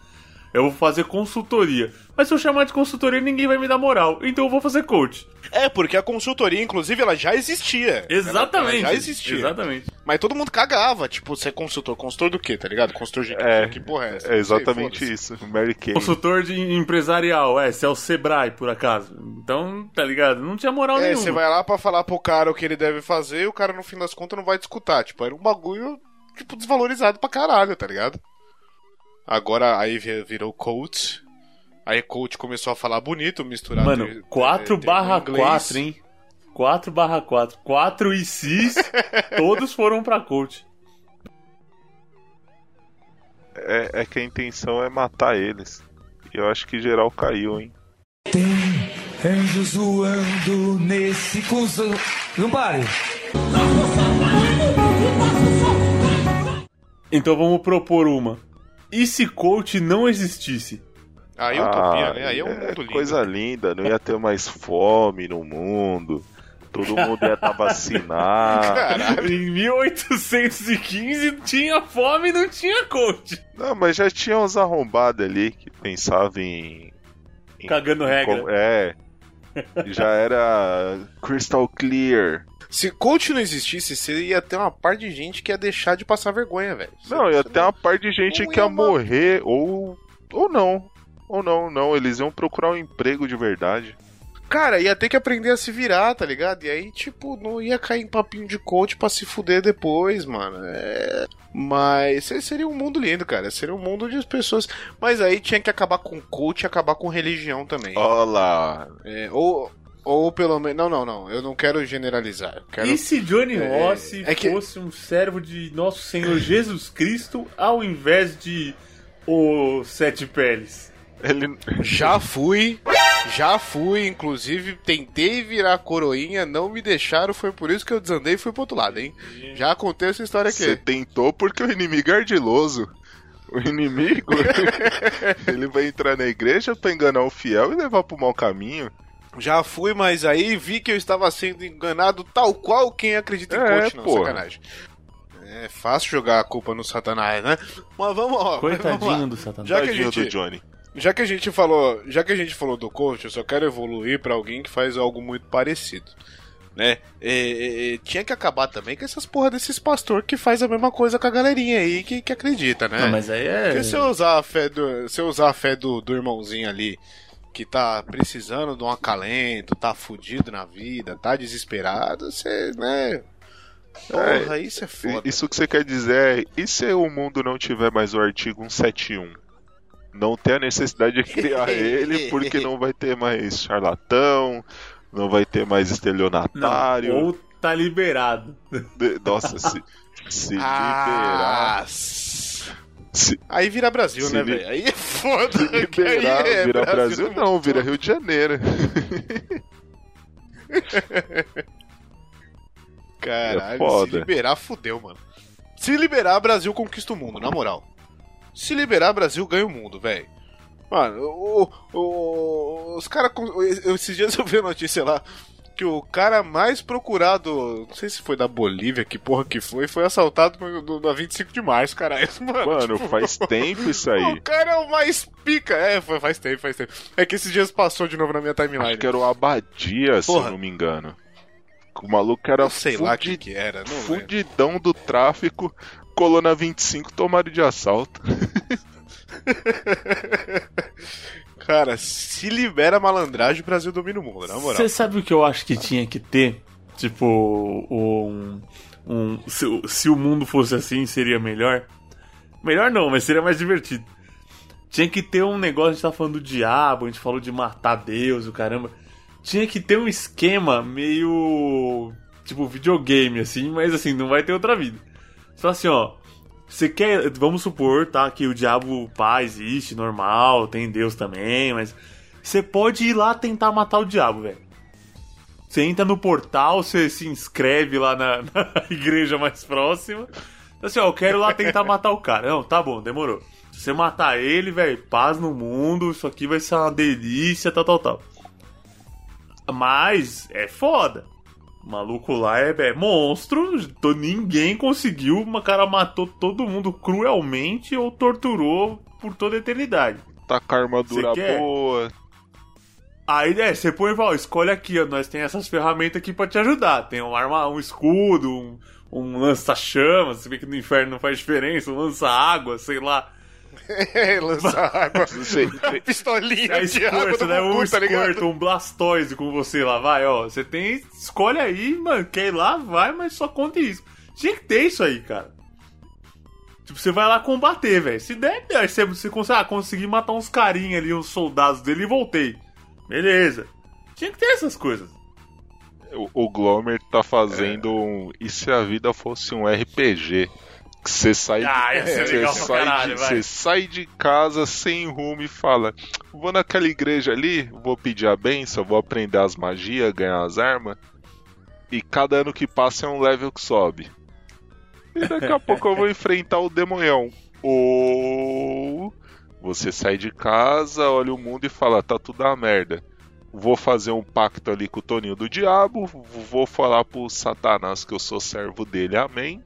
Eu vou fazer consultoria. Mas se eu chamar de consultoria, ninguém vai me dar moral. Então eu vou fazer coach. É, porque a consultoria, inclusive, ela já existia. Exatamente. Ela já existia. Exatamente. Mas todo mundo cagava. Tipo, você é consultor. Consultor do quê, tá ligado? Consultor de É, que porra é essa? É Não sei, exatamente foda-se. isso. Mary Kay. Consultor de empresarial, é, se é o Sebrae, por acaso. Então, tá ligado? Não tinha moral É, nenhuma. você vai lá pra falar pro cara o que ele deve fazer e o cara, no fim das contas, não vai te escutar. Tipo, era um bagulho, tipo, desvalorizado pra caralho, tá ligado? Agora, aí vi- virou coach. Aí coach começou a falar bonito, misturado... Mano, ter- 4 ter- barra ter inglês. 4, hein? 4 barra 4. 4 e cis, todos foram pra coach. É, é que a intenção é matar eles. E eu acho que geral caiu, hein? Tem anjos voando nesse cuzão. Não pare. Então vamos propor uma. E se coach não existisse? Aí é utopia, Ah, né? Aí é um mundo lindo. Coisa linda, não ia ter mais fome no mundo. Todo mundo ia estar vacinado. Caralho. Em 1815 tinha fome e não tinha coach. Não, mas já tinha uns arrombados ali que pensavam em. em- Cagando em regra. com- É. Já era crystal clear. Se coach não existisse, você ia ter uma par de gente que ia deixar de passar vergonha, velho. Não, ia ter uma parte de gente que ia ia morrer ou. ou não. Ou não, não. Eles iam procurar um emprego de verdade. Cara, ia ter que aprender a se virar, tá ligado? E aí, tipo, não ia cair em papinho de coach pra se fuder depois, mano. É... Mas se- seria um mundo lindo, cara. Seria um mundo de pessoas. Mas aí tinha que acabar com coach e acabar com religião também. Olha lá. É, ou, ou pelo menos. Não, não, não. Eu não quero generalizar. Eu quero... E se Johnny É, Rossi é que- fosse um servo de nosso Senhor Jesus Cristo ao invés de o Sete Peles? Ele. Já fui. Já fui, inclusive, tentei virar coroinha, não me deixaram, foi por isso que eu desandei e fui pro outro lado, hein? Já contei essa história aqui. Você tentou porque o inimigo é ardiloso. O inimigo, ele vai entrar na igreja pra enganar o fiel e levar pro mau caminho. Já fui, mas aí vi que eu estava sendo enganado tal qual quem acredita em É, coach, não, porra. sacanagem. É fácil jogar a culpa no satanás, né? Mas vamos, ó, vamos lá. Coitadinho do Satanás. Já que a gente- do Johnny. Já que a gente falou, já que a gente falou do coach, eu só quero evoluir pra alguém que faz algo muito parecido, né? É, é, tinha que acabar também com essas porra desses pastor que faz a mesma coisa com a galerinha aí que, que acredita, né? Não, mas aí é. Porque se eu usar a fé do, se eu usar a fé do, do irmãozinho ali que tá precisando de um acalento, tá fudido na vida, tá desesperado, você, né? Porra, isso é foda. Isso que você quer dizer é, e se o mundo não tiver mais o artigo 171? Não ter a necessidade de criar ele, porque não vai ter mais charlatão, não vai ter mais Não, estelionatário. ou tá liberado. Nossa, se, se liberar. Ah, s- Se Aí vira Brasil, Se né, li- velho? Aí é foda. liberar, Aí é vira Brasil, no não, vira. Rio de Janeiro. Caralho, É foda. se liberar, fudeu, mano. Se liberar, Brasil conquista o mundo, na moral. Se liberar, Brasil ganha o mundo, velho. Mano, o, o- os caras. Esses dias eu vi a notícia lá que o cara mais procurado, não sei se foi da Bolívia, que porra que foi, foi assaltado no, no, no 25 de março, caralho. Mano, Mano, tipo, faz tempo isso aí. O cara é o mais pica. É, faz tempo, faz tempo. É que esses dias passou de novo na minha timeline. Acho que era o Abadia, se eu não me engano. O maluco era Eu sei lá o que, que era, não lembro. fudidão do tráfico, colou na 25, tomaram de assalto. Cara, se libera a malandragem, o Brasil domina o mundo, na moral. Você sabe o que eu acho que tinha que ter? Tipo, um. um se, o- se o mundo fosse assim, seria melhor? Melhor não, mas seria mais divertido. Tinha que ter um negócio, a gente tá falando do diabo, a gente falou de matar Deus, o caramba. Tinha que ter um esquema meio. Tipo, videogame, assim, mas assim, não vai ter outra vida. Só assim, ó. Você quer. Vamos supor, tá? Que o diabo pá existe, normal, tem Deus também, mas. Você pode ir lá tentar matar o diabo, velho. Você entra no portal, você se inscreve lá na, na igreja mais próxima. Assim, ó, eu quero lá tentar matar o cara. Não, tá bom, demorou. Se você matar ele, velho, paz no mundo, isso aqui vai ser uma delícia, tal, tal, tal. Mas é foda. O maluco lá é, é monstro, ninguém conseguiu, o cara matou todo mundo cruelmente ou torturou por toda a eternidade. Tá com a armadura boa. Aí, é, você põe e fala, escolhe aqui, ó, nós tem essas ferramentas aqui pra te ajudar. Tem um arma, um escudo, um, um lança-chamas, se bem que no inferno não faz diferença, um lança-água, sei lá. É, lança água. Sei- sei- Pistolinha É de água né? Um tá um Blastoise com você lá, vai, ó. Você tem. Escolhe aí, mano. Quer ir lá, vai, mas só conta isso. Tinha que ter isso aí, cara. Tipo, você vai lá combater, velho. Se der, der. Você, você consegue ah, conseguir matar uns carinha ali, uns soldados dele e voltei. Beleza. Tinha que ter essas coisas. O, o Glomer tá fazendo um. E se a vida fosse um RPG? Que você sai, Ah, ia ser você sai, caralho, de, você sai de casa sem rumo e fala: Vou naquela igreja ali, vou pedir a benção, vou aprender as magias, ganhar as armas. E cada ano que passa é um level que sobe. E daqui a pouco eu vou enfrentar o demonhão. Ou você sai de casa, olha o mundo e fala: Tá tudo a merda. Vou fazer um pacto ali com o Toninho do Diabo. Vou falar pro Satanás que eu sou servo dele, amém.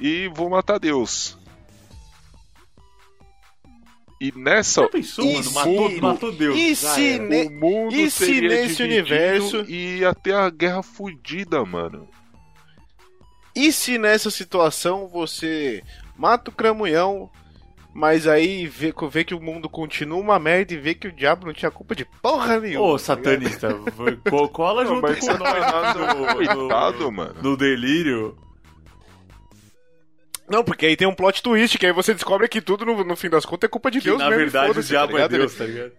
E vou matar Deus. E nessa. Já pensou, E mano? se- Matou, matou Deus. e se era. ne- O mundo E se seria nesse universo- E ter a guerra fudida, mano. E se nessa situação você mata o cramunhão, mas aí vê, vê que o mundo continua uma merda e vê que o diabo não tinha culpa de porra nenhuma. Ô, tá satanista, co- cola Não, junto mas com nós no, mano. no delírio. Não, porque aí tem um plot twist, que aí você descobre que tudo, no, no fim das contas, é culpa de Que Deus na mesmo. e verdade o foda-se, diabo tá é? Deus, tá ligado?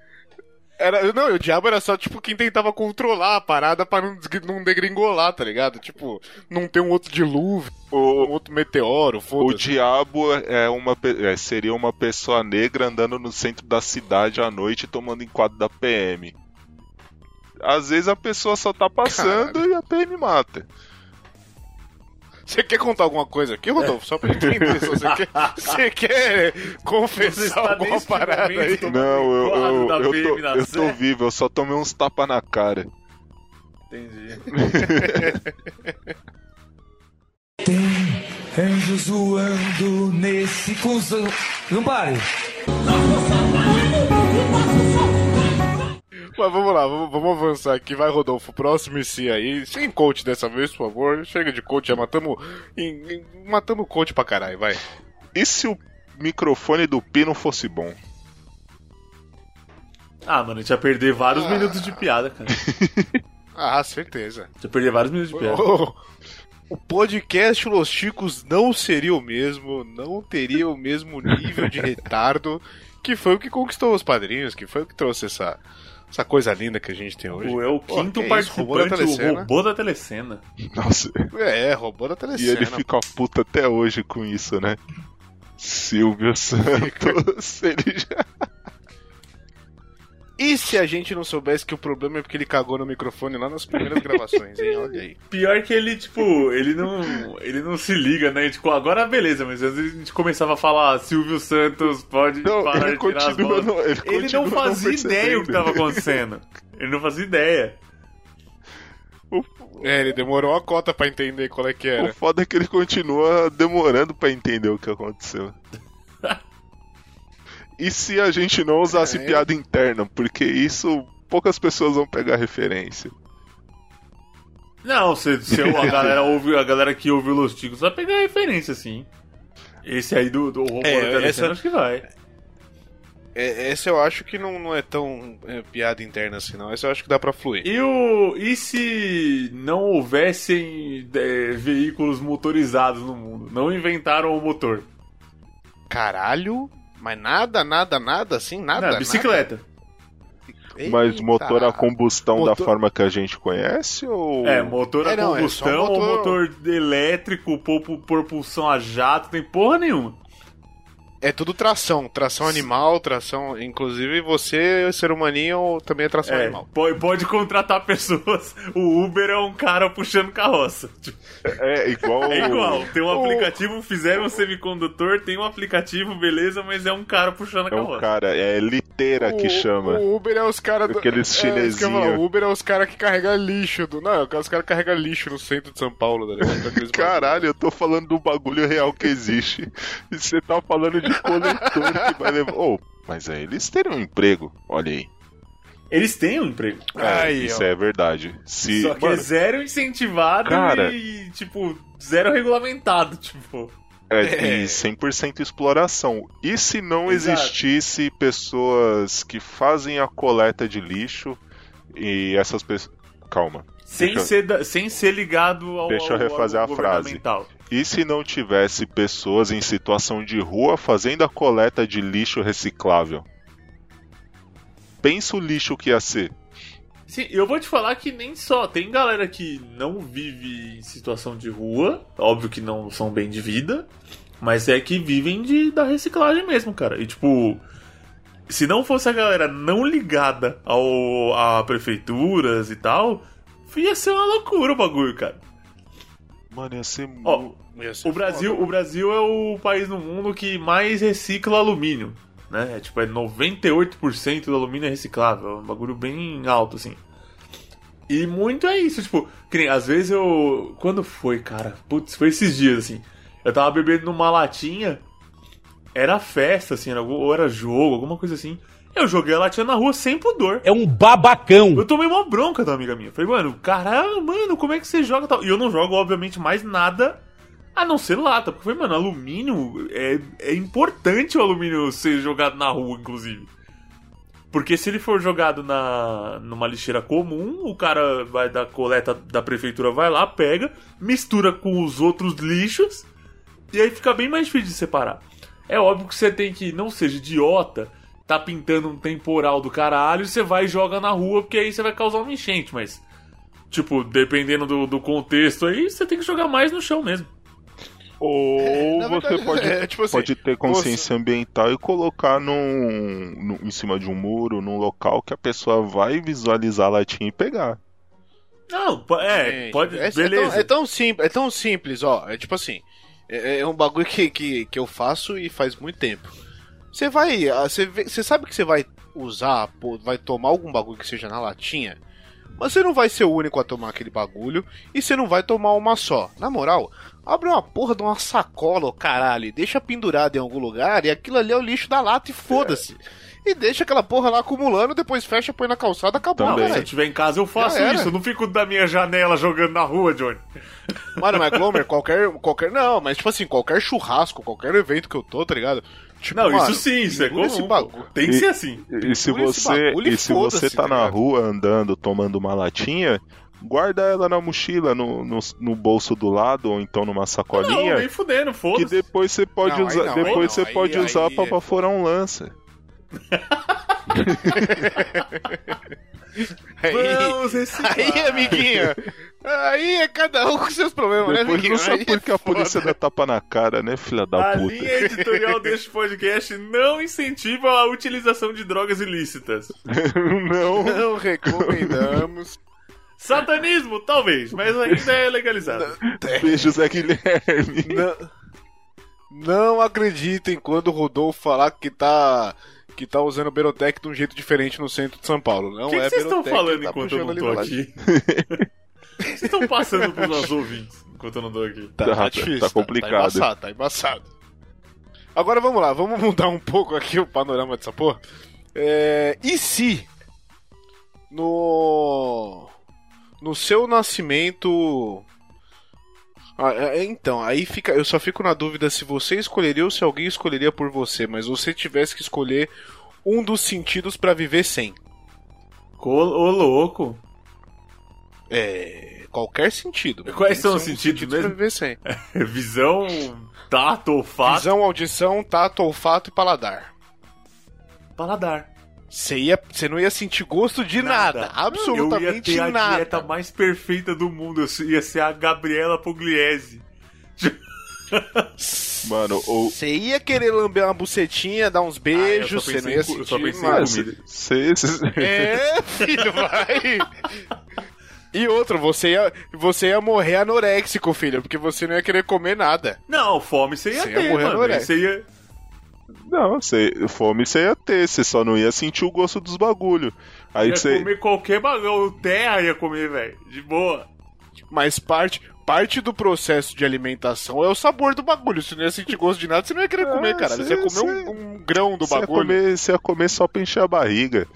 Era, não, o diabo era só, tipo, quem tentava controlar a parada pra não, não degringolar, tá ligado? Tipo, não ter um outro dilúvio, um outro meteoro, O foda-se. diabo é uma, é, seria uma pessoa negra andando no centro da cidade à noite tomando enquadro da PM. Às vezes a pessoa só tá passando e a PM mata. Você quer contar alguma coisa aqui, Rodolfo? Só pra entender. você, quer, você quer confessar alguma parada aí? Não, eu, eu, da eu, PM tô, eu tô vivo, eu só tomei uns tapas na cara. Entendi. Tem anjos voando nesse cuzão. Não pare. Mas vamos lá, vamos, vamos avançar aqui. Vai, Rodolfo, próximo e si aí. Sem coach dessa vez, por favor. Chega de coach, já matamos. em- em- matamos coach pra caralho, vai. E se o microfone do Pi não fosse bom? Ah, mano, a gente ia perder vários minutos de piada, cara. Ah, certeza. A gente ia perder vários minutos de piada. O, o podcast Los Chicos não seria o mesmo, não teria o mesmo nível de retardo que foi o que conquistou os padrinhos, que foi o que trouxe essa, essa coisa linda que a gente tem hoje. O- É o Pô, quinto que isso, robô da participante, o robô da telecena. Nossa, É, roubou da e telecena. ele fica puto até hoje com isso, né? Silvio Santos, ele já... E se a gente não soubesse que o problema é porque ele cagou no microfone lá nas primeiras gravações, hein? Olha aí. Pior que ele, tipo, ele não, ele não se liga, né? Tipo, agora beleza, mas às vezes a gente começava a falar Silvio Santos pode Não, parar ele de tirar as continua bolas. não- ele Ele não continua não fazia ideia o que tava acontecendo. Ele não fazia ideia. É, ele demorou a cota pra entender qual é que O era. foda é que ele continua demorando pra entender o que aconteceu. E se a gente não usasse É. piada interna? Porque isso poucas pessoas vão pegar referência. Não, se, se a galera ouve, a galera que ouve o Los Ticos vai pegar referência, sim. Esse aí do, do robô É, da essa- acho que vai. É, esse eu acho que não, não é tão é, piada interna assim, não. Esse eu acho que dá pra fluir. E, o, e se não houvessem é, veículos motorizados no mundo? Não inventaram o motor? Caralho, mas nada, nada, nada assim, nada. Não, bicicleta. nada. Mas motor a combustão da Motor- forma que a gente conhece ou. É, motor a É, não, é combustão só ou motor- motor elétrico, propulsão a jato, tem porra nenhuma. É tudo tração, tração animal, tração. Inclusive você, ser humaninho, também é tração É, animal. pode, pode contratar pessoas. O Uber é um cara puxando carroça. Tipo, É igual. É igual. Tem um o- aplicativo, fizeram um semicondutor, tem um aplicativo, beleza, mas é um cara puxando a É um carroça. cara, é liteira que O- chama. O Uber é os caras do. Aqueles é, isso que eu ia chinesinho. falar, O Uber é os caras que carregam lixo do. Não, é os caras que carregam lixo no centro de São Paulo? Daqueles Caralho, eu tô falando do bagulho real que existe. E você tá falando de coletor que vai levar. Oh, mas aí eles teriam um emprego, olha aí. Eles têm um emprego. É, Aí, isso ó. é verdade. Se, Só que é mano, zero incentivado Cara- e, tipo, zero regulamentado, tipo. é, É. e 100% exploração. E se não Exato. existisse pessoas que fazem a coleta de lixo e essas pessoas. Calma. Sem, ser, da- sem ser ligado ao. Deixa eu ao- refazer ao a frase. E se não tivesse pessoas em situação de rua fazendo a coleta de lixo reciclável? Pensa o lixo que ia ser. Sim, eu vou te falar que nem só. Tem galera que não vive em situação de rua, óbvio que não são bem de vida, mas é que vivem de, da reciclagem mesmo, cara. E tipo, se não fosse a galera não ligada ao, a prefeituras e tal, ia ser uma loucura o bagulho, cara. Mano, ia ser mu- Ia ser O Brasil, foda. o Brasil é o país no mundo que mais recicla alumínio, né? É, tipo, é 98% do alumínio é reciclável, é um bagulho bem alto, assim. E muito é isso, tipo, que nem, às vezes eu... Quando foi, cara? Putz, foi esses dias, assim. Eu tava bebendo numa latinha, era festa, assim, era, ou era jogo, alguma coisa assim. Eu joguei a latinha na rua sem pudor. É um babacão. Eu tomei uma bronca da amiga minha. Falei, mano, caralho, mano, como é que você joga tal? E eu não jogo, obviamente, mais nada a não ser lata. Porque eu falei, mano, alumínio é, é importante o alumínio ser jogado na rua, inclusive. Porque se ele for jogado na numa lixeira comum, o cara vai da coleta da prefeitura, vai lá, pega, mistura com os outros lixos, e aí fica bem mais difícil de separar. É óbvio que você tem que, não seja idiota, tá pintando um temporal do caralho, você vai e joga na rua, porque aí você vai causar uma enchente, mas. Tipo, dependendo do, do contexto aí, você tem que jogar mais no chão mesmo. Ou na você verdade, pode, é, tipo assim, pode ter consciência ambiental e colocar num, num- em cima de um muro, num local que a pessoa vai visualizar a latinha e pegar. Não, é, Gente, pode. é, é beleza. tão, é tão simples, é tão simples, ó. É tipo assim, é, é um bagulho que, que, que eu faço e faz muito tempo. Você vai, ah, você, sabe que você vai usar, pô, vai tomar algum bagulho que seja na latinha, mas você não vai ser o único a tomar aquele bagulho e você não vai tomar uma só. Na moral, abre uma porra de uma sacola, ô caralho, e deixa pendurado em algum lugar e aquilo ali é o lixo da lata e foda-se. E deixa aquela porra lá acumulando, depois fecha, põe na calçada, acabou, Não, se eu tiver em casa, eu faço Já isso. Eu não fico da minha janela jogando na rua, Johnny. Mano, mas Glomer, qualquer, qualquer. Não, mas tipo assim, qualquer churrasco, qualquer evento que eu tô, tá ligado? Tipo, Não, mano, isso sim, isso é comum. esse bagulho. Tem que E- ser assim. E se Segura esse você, bagulho e e se você tá na rua andando, tomando uma latinha, guarda ela na mochila, no, no, no bolso do lado, ou então numa Não, sacolinha, nem fudendo, que foda-se. depois você pode Não, aí usar, não, aí depois não, você aí- pode aí usar pra é baforar um lança. Aí, Vamos reciclar. aí, amiguinho. Aí é cada um com seus problemas, né, Depois amiguinho? não sabe por que a é polícia dá tapa na cara, né, filha da A puta. linha editorial deste podcast não incentiva a utilização de drogas ilícitas. não. Não recomendamos. Satanismo, talvez, mas ainda é legalizado. Beijo, Zé Guilherme. Não, não acreditem quando o Rodolfo falar que tá. Que tá usando o Berotec de um jeito diferente no centro de São Paulo. Não O que, que é vocês estão falando tá enquanto eu não tô aqui? Vocês estão passando pros nossos ouvintes enquanto eu não dou aqui? Tá, Tá, tá tá difícil. complicado. Tá embaçado, tá embaçado. Agora vamos lá, vamos mudar um pouco aqui o panorama dessa porra. É, e se no no seu nascimento Ah, é, então, aí fica, eu só fico na dúvida se você escolheria ou se alguém escolheria por você, mas você tivesse que escolher um dos sentidos pra viver sem. Ô, ô, louco. É, qualquer sentido. Quais são os sentidos pra mesmo? viver sem. Visão, tato, olfato, Visão, audição, tato, olfato e paladar. paladar. Você ia, você não ia sentir gosto de nada, Eu ia absolutamente ter a nada. dieta mais perfeita do mundo. Eu ia ser a Gabriela Pugliese. Mano, ou. Você ia querer lamber uma bucetinha, dar uns Ah, beijos, eu só você não pensei ia em- eu só sentir pensei em nada. comida. Cê, cê- É, filho, vai. E outro, você ia, você ia morrer anoréxico, filho, porque você não ia querer comer nada. Não, fome você ia Você ia ter, morrer mano. no Você ia... Não, cê, fome você ia ter, você só não ia sentir o gosto dos bagulho. Aí ia você. comer qualquer bagulho. Terra ia comer, velho. De boa. Mas parte, parte do processo de alimentação é o sabor do bagulho. Se não ia sentir gosto de nada, você não ia querer Ah, comer, cara. Você ia comer um, um grão do Você ia, bagulho. comer, você ia comer só pra encher a barriga.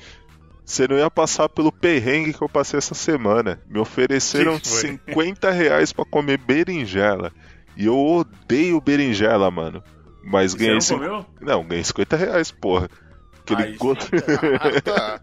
Você não ia passar pelo perrengue que eu passei essa semana. Me ofereceram Que foi? 50 reais pra comer berinjela. E eu odeio berinjela, mano. Mas Você ganhei. não cin- comeu? Não, ganhei 50 reais, porra. Aquele Aí gosto. Ah, tá.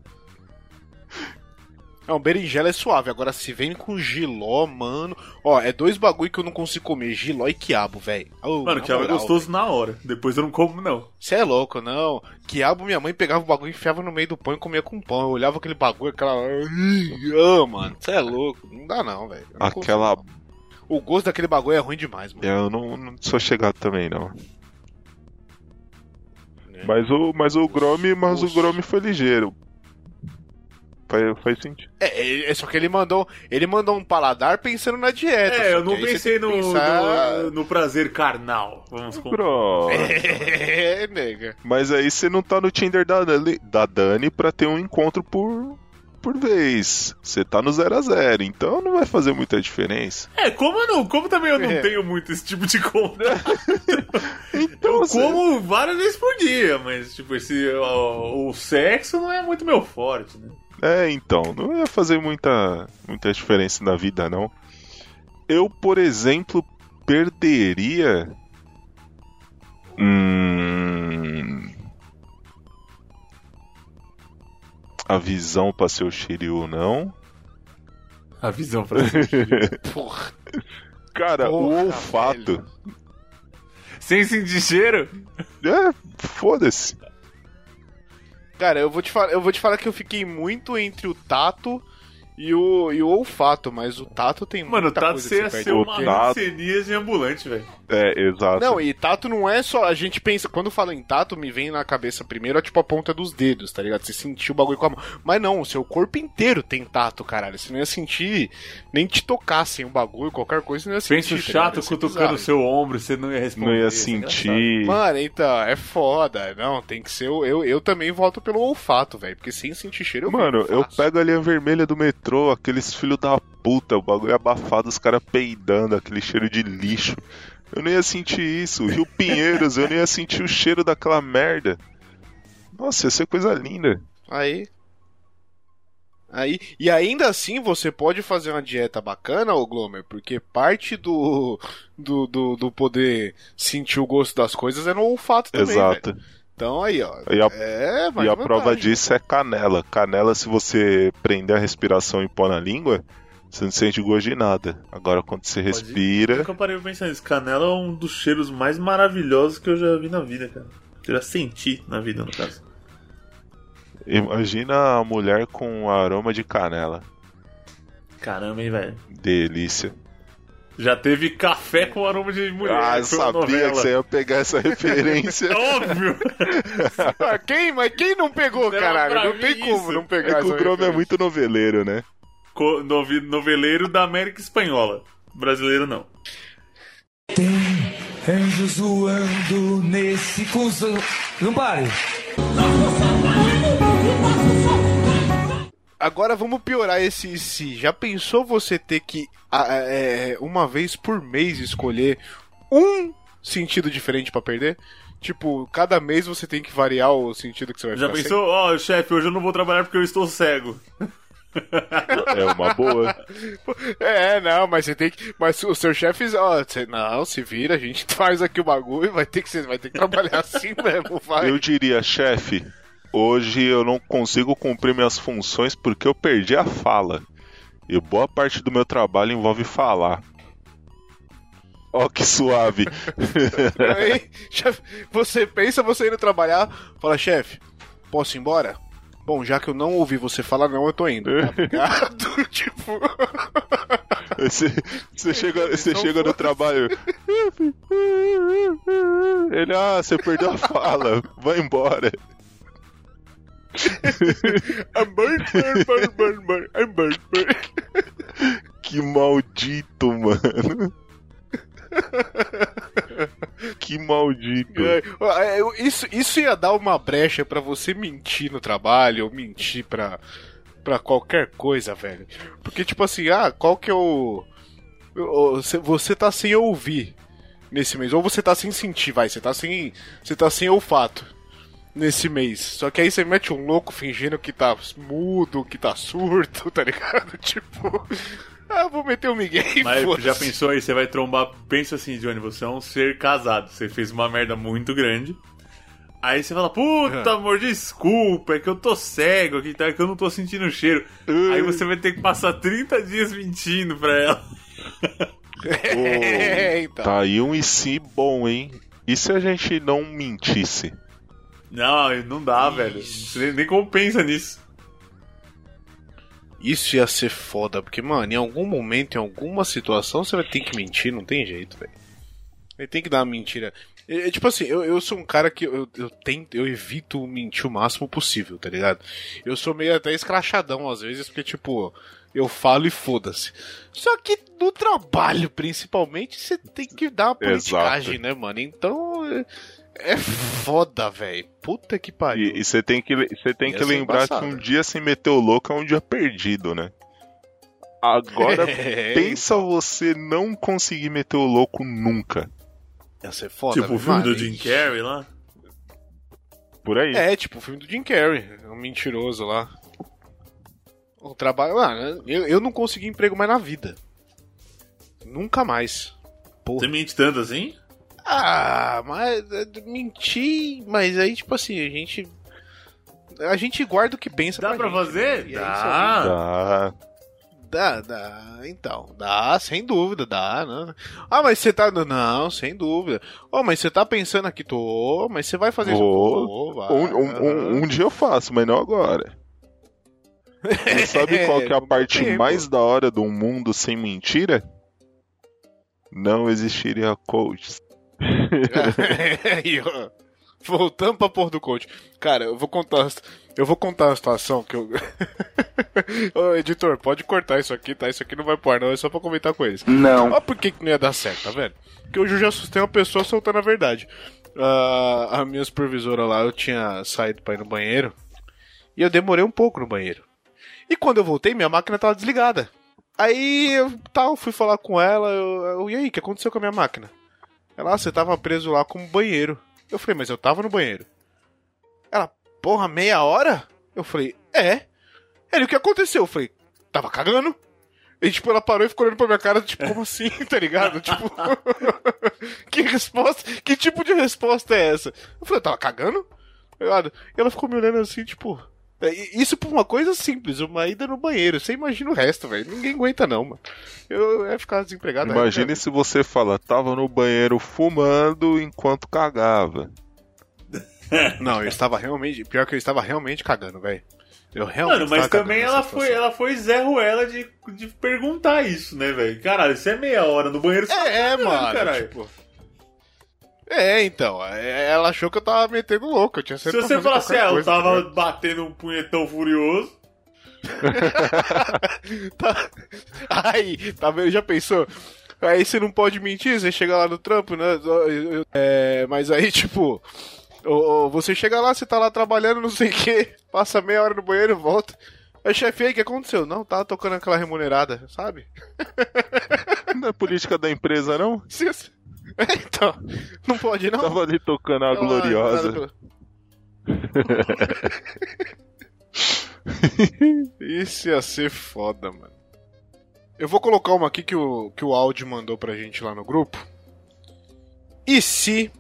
Não, berinjela é suave. Agora, se vem com giló, mano. Ó, é dois bagulho que eu não consigo comer: giló e quiabo, velho. Mano, quiabo é gostoso na hora. Depois eu não como, não. Você é louco, não. Quiabo, minha mãe pegava o bagulho, enfiava no meio do pão e comia com pão. Eu olhava aquele bagulho, aquela. Ah, mano, você é louco. Não dá, não, velho. Aquela. consigo. O gosto daquele bagulho é ruim demais, mano. Eu não, não sou chegado também, não. É. Mas o, mas o Grome, mas o Gosto. Grome foi ligeiro. Faz, faz sentido. É, é, é só que ele mandou, ele mandou um paladar pensando na dieta. É, eu não pensei no, pensar- no, no prazer carnal. Vamos com... Grome. É, nega. Mas aí você não tá no Tinder da, Dani- da Dani pra ter um encontro por, por vez. Você tá no 0 a 0 então não vai fazer muita diferença. É, como eu não, como também eu não É. tenho muito esse tipo de conta. Então, Eu você- como várias vezes por dia, mas tipo, esse, o, o sexo não é muito meu forte, né? É, então, não ia fazer muita, muita diferença na vida, não. Eu, por exemplo, perderia. Hum. A visão pra ser o Shiryu, não. A visão pra Porra. Cara, o Porra, olfato. velho. Sem sentir cheiro? É, foda-se. Cara, eu vou te falar, eu vou te falar que eu fiquei muito entre o tato e o, e o olfato, mas o tato tem Mano, muita tá coisa você que ia você ser perde. uma O tato. Rancenias de ambulante, velho. É, exato. Não, e tato não é só. A gente pensa. Quando fala em tato, me vem na cabeça primeiro a, tipo a ponta dos dedos, tá ligado? Você sentiu o bagulho com a mão. Mas não, o seu corpo inteiro tem tato, caralho. Você não ia sentir. Nem te tocassem o bagulho, qualquer coisa, você não ia sentir. Pensa o tá chato ser cutucando o seu ombro, você não ia responder. não ia é sentir. Mano, então, é foda. Não, tem que ser. o- Eu, eu também volto pelo olfato, velho. Porque sem sentir cheiro eu Mano, eu pego a linha vermelha do metrô, aqueles filhos da puta, o bagulho abafado, os caras peidando, aquele cheiro de lixo. Eu não ia sentir isso. Rio Pinheiros, eu não ia sentir o cheiro daquela merda. Nossa, ia ser coisa linda. Aí. Aí, e ainda assim você pode fazer uma dieta bacana, ô Glomer, porque parte do, do, do, do poder sentir o gosto das coisas é no olfato também. velho. Então aí, ó. E a, é, vai e a prova disso é canela. Canela, se você prender a respiração e pôr na língua, você não sente gosto de nada. Agora, quando você respira. Nunca parei pra pensar nisso. Canela é um dos cheiros mais maravilhosos que eu já vi na vida, cara. Que eu já senti na vida, no caso. Imagina a mulher com aroma de canela. Caramba, hein, velho. Delícia. Já teve café com aroma de mulher. ah, eu sabia novela. que você ia pegar essa referência. Óbvio! Ah, quem, mas quem não pegou, Não, caralho? Não tem como isso. não É pegar que o Grome é muito noveleiro, né? Co- novi- noveleiro da América Espanhola. Brasileiro não. Tem anjos voando nesse cuzão. Não pare. Agora vamos piorar esse se. Já pensou você ter que, é, uma vez por mês, escolher um sentido diferente pra perder? Tipo, cada mês você tem que variar o sentido que você vai Já pensou? Ó, chefe, hoje eu não vou trabalhar porque eu estou cego. É uma boa. É, não, mas você tem que. Mas o seu chefe, ó, você, não, se vira, a gente faz aqui o bagulho, vai ter que, você vai ter que trabalhar assim mesmo, vai. Eu diria, chefe, hoje eu não consigo cumprir minhas funções porque eu perdi a fala. E boa parte do meu trabalho envolve falar. Ó, que suave. Aí, chefe, você pensa você indo trabalhar, fala, chefe, posso ir embora? Bom, já que eu não ouvi você falar não, eu tô indo. Obrigado. tipo. Você, você chega, você Não chega no trabalho. Ele, ah, você perdeu a fala, vai embora. I'm burn, burn, burn, burn, burn, I'm burn, burn. Que maldito, mano. Que maldito. É, é, Isso, isso ia dar uma brecha pra você mentir no trabalho, ou mentir pra, pra qualquer coisa, velho. Porque, tipo assim, ah, qual que é o. você tá sem ouvir nesse mês, ou você tá sem sentir, vai, você tá sem. Você tá sem olfato nesse mês. Só que aí você mete um louco fingindo que tá mudo, que tá surdo, tá ligado? Tipo. Ah, vou meter um Miguel Mas já pensou aí, você vai trombar. Pensa assim, Johnny, você é um ser casado. Você fez uma merda muito grande. Aí você fala, puta amor, desculpa, é que eu tô cego aqui, tá? É que eu não tô sentindo o cheiro. Aí você vai ter que passar 30 dias mentindo pra ela. É, então. Tá aí um e bom, hein? E se a gente não mentisse? Não, não dá, velho. Você nem compensa nisso. Isso ia ser foda, porque, mano, em algum momento, em alguma situação, você vai ter que mentir, não tem jeito, velho. Ele tem que dar uma mentira. É, é, tipo assim, eu, eu sou um cara que eu, eu tento, eu evito mentir o máximo possível, tá ligado? Eu sou meio até escrachadão às vezes, porque, tipo, eu falo e foda-se. Só que no trabalho, principalmente, você tem que dar uma politicagem, né, mano? Então. É- É foda, velho. Puta que pariu. E você tem que, você tem que lembrar embaçado. que um dia sem meter o louco é um dia perdido, né? Agora, É, pensa você não conseguir meter o louco nunca. Ia ser foda, tipo o filme do Jim Carrey lá. Por aí. É, tipo o filme do Jim Carrey, um mentiroso lá. O trabalho. Mano, eu, eu não consegui emprego mais na vida. Nunca mais. Você mente tanto assim? Ah, mas é, mentir, mas aí, tipo assim, a gente. A gente guarda o que pensa Dá pra gente, fazer? né? E aí, Dá. Tá. Dá, dá. Então, dá, sem dúvida, dá. Né? Ah, mas você tá. Não, sem dúvida. Oh, mas você tá pensando aqui, tô. Mas você vai fazer Vou. isso? Tô, vai. Um, um- um- um dia eu faço, mas não agora. Você sabe qual que é a parte tempo. mais da hora do mundo sem mentira? Não existiria coach. Aí, ó. Voltando pra porra do coach. Cara, eu vou contar. Eu vou contar uma situação que eu. Ô, editor, pode cortar isso aqui, tá? Isso aqui não vai pôr, não. É só pra comentar com eles. Não. Olha por que, que não ia dar certo, tá vendo? Porque hoje eu já assustei uma pessoa soltando a verdade. Ah, a minha supervisora lá, eu tinha saído pra ir no banheiro. E eu demorei um pouco no banheiro. E quando eu voltei, minha máquina tava desligada. Aí eu tal, fui falar com ela. Eu, eu, e aí, o que aconteceu com a minha máquina? Ela, ah, você tava preso lá como banheiro. Eu falei, mas eu tava no banheiro. Ela, porra, meia hora? Eu falei, é. Ele, o que aconteceu? Eu falei, tava cagando. E, tipo, ela parou e ficou olhando pra minha cara, tipo, como assim, tá ligado? Tipo, que resposta, que tipo de resposta é essa? Eu falei, tava cagando? Tá? E ela ficou me olhando assim, tipo, isso por uma coisa simples, uma ida no banheiro. Você imagina o resto, velho. Ninguém aguenta, não, mano. Eu ia ficar desempregado. Imagine aí, se você fala, tava no banheiro fumando enquanto cagava. Não, eu estava realmente. Pior que eu estava realmente cagando, velho. Eu realmente. Mano, mas também ela foi, situação. ela foi Zé Ruela de, de perguntar isso, né, velho? Caralho, isso é meia hora no banheiro. você tá É, é, mano. caralho. Tipo... É, então. é, Ela achou que eu tava metendo louco. Eu tinha Se você fazer assim, qualquer eu tava tá batendo um punhetão furioso. Tá- Aí, tá vendo? Já pensou? Aí você não pode mentir, você chega lá no trampo, né? É, mas aí, tipo. Você chega lá, você tá lá trabalhando, não sei o que, passa meia hora no banheiro, volta. Aí, chefe, aí, o que aconteceu? Não, tava tocando aquela remunerada, sabe? Não é política da empresa, não? Sim, sim. É, então, não pode não. Tava ali tocando a gloriosa. Isso ia ser foda, mano. Eu vou colocar uma aqui que o, que o Audi mandou pra gente lá no grupo. E se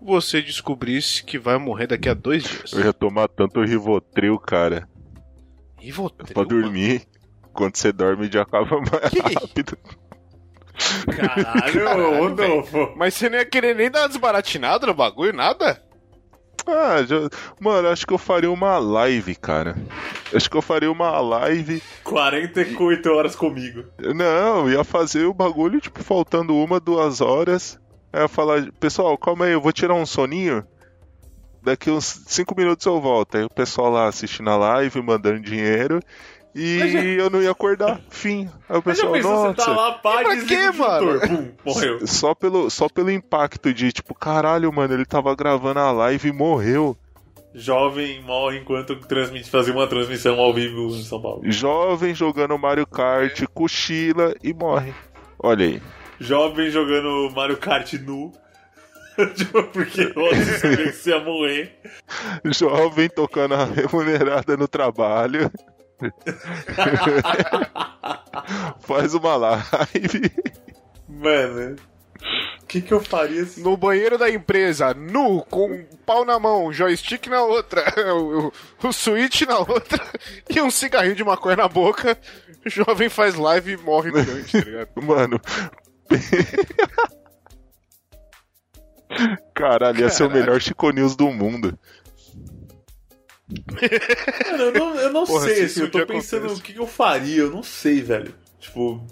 você descobrisse que vai morrer daqui a dois dias? Eu ia tomar tanto Rivotril, cara. Rivotril, Pra dormir. Quando você dorme, já acaba mais Que? rápido. Caralho, Rodolfo. Mas você não ia querer nem dar uma desbaratinada no bagulho, nada? Ah, já... Mano, acho que eu faria uma live, cara. Acho que eu faria uma live. 48 horas comigo. Não, ia fazer o bagulho, tipo, faltando uma, duas horas. Aí eu ia falar, pessoal, calma aí, eu vou tirar um soninho. Daqui uns cinco minutos eu volto. Aí o pessoal lá assistindo a live, mandando dinheiro. E já- eu não ia acordar. Fim. Aí o já pessoal, você nossa. tá lá, pá, E pra quê, o disjuntor. Pum, morreu. Só pelo, só pelo impacto de, tipo, caralho, mano, ele tava gravando a live e morreu. Jovem morre enquanto transmite, fazia uma transmissão ao vivo em São Paulo. Jovem jogando Mario Kart, cochila e morre. Olha aí. Jovem jogando Mario Kart nu. Tipo, Porque Odyssey sabia que você ia morrer. Jovem tocando a remunerada no trabalho. Faz uma live. Mano, o que, que eu faria se. No banheiro da empresa, nu, com um pau na mão, joystick na outra, o, o, o switch na outra e um cigarrinho de maconha na boca. O jovem faz live e morre durante, tá ligado? Mano. Caralho, ia ser o melhor Chico News do mundo. Mano, eu não, eu não Porra, se sei, assim, eu tô pensando acontece. o que, eu faria, eu não sei, velho. Tipo.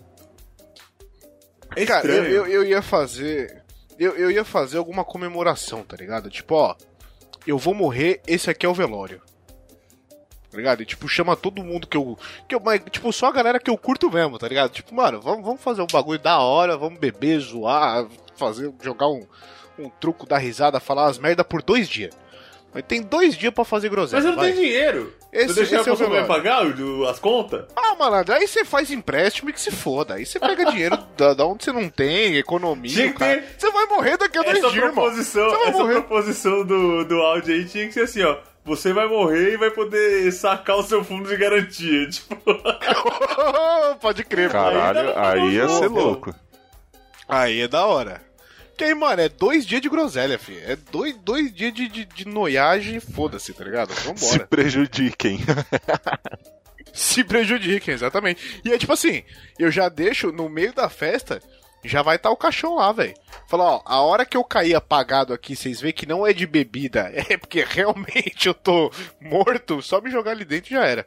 É Cara, eu, estranho. eu, eu ia fazer. Eu, eu ia fazer alguma comemoração, tá ligado? Tipo, ó, eu vou morrer, esse aqui é o velório. Tá ligado? E tipo, chama todo mundo que eu. Que eu mas, tipo, só a galera que eu curto mesmo, tá ligado? Tipo, mano, vamos, vamos fazer um bagulho da hora, vamos beber, zoar, fazer, jogar um, um truco da risada, falar as merda por dois dias. Mas tem dois dias pra fazer groselha. Mas eu não vai. tenho dinheiro. Esse- eu deixar esse é a o pessoa vai velório. pagar o- as contas? Ah, malandro, aí você faz empréstimo e que se foda. Aí você pega dinheiro da, da onde você não tem, economia. Tinha que cara. ter- Você vai morrer daqui a dois Essa dias, proposição, Você vai essa morrer. proposição do, do áudio aí tinha que ser assim, ó. Você vai morrer e vai poder sacar o seu fundo de garantia. Tipo, Pode crer. Caralho, aí ia fazer ser louco. Aí é da hora. Que aí, mano, é dois dias de groselha, filho. É dois, dois dias de, de, de noiagem, foda-se, tá ligado? Se Vambora. prejudiquem. Se prejudiquem, exatamente. E é tipo assim, eu já deixo no meio da festa, já vai estar o caixão lá, velho. Falar, ó, a hora que eu cair apagado aqui, vocês veem que não é de bebida, é porque realmente eu tô morto, só me jogar ali dentro e já era.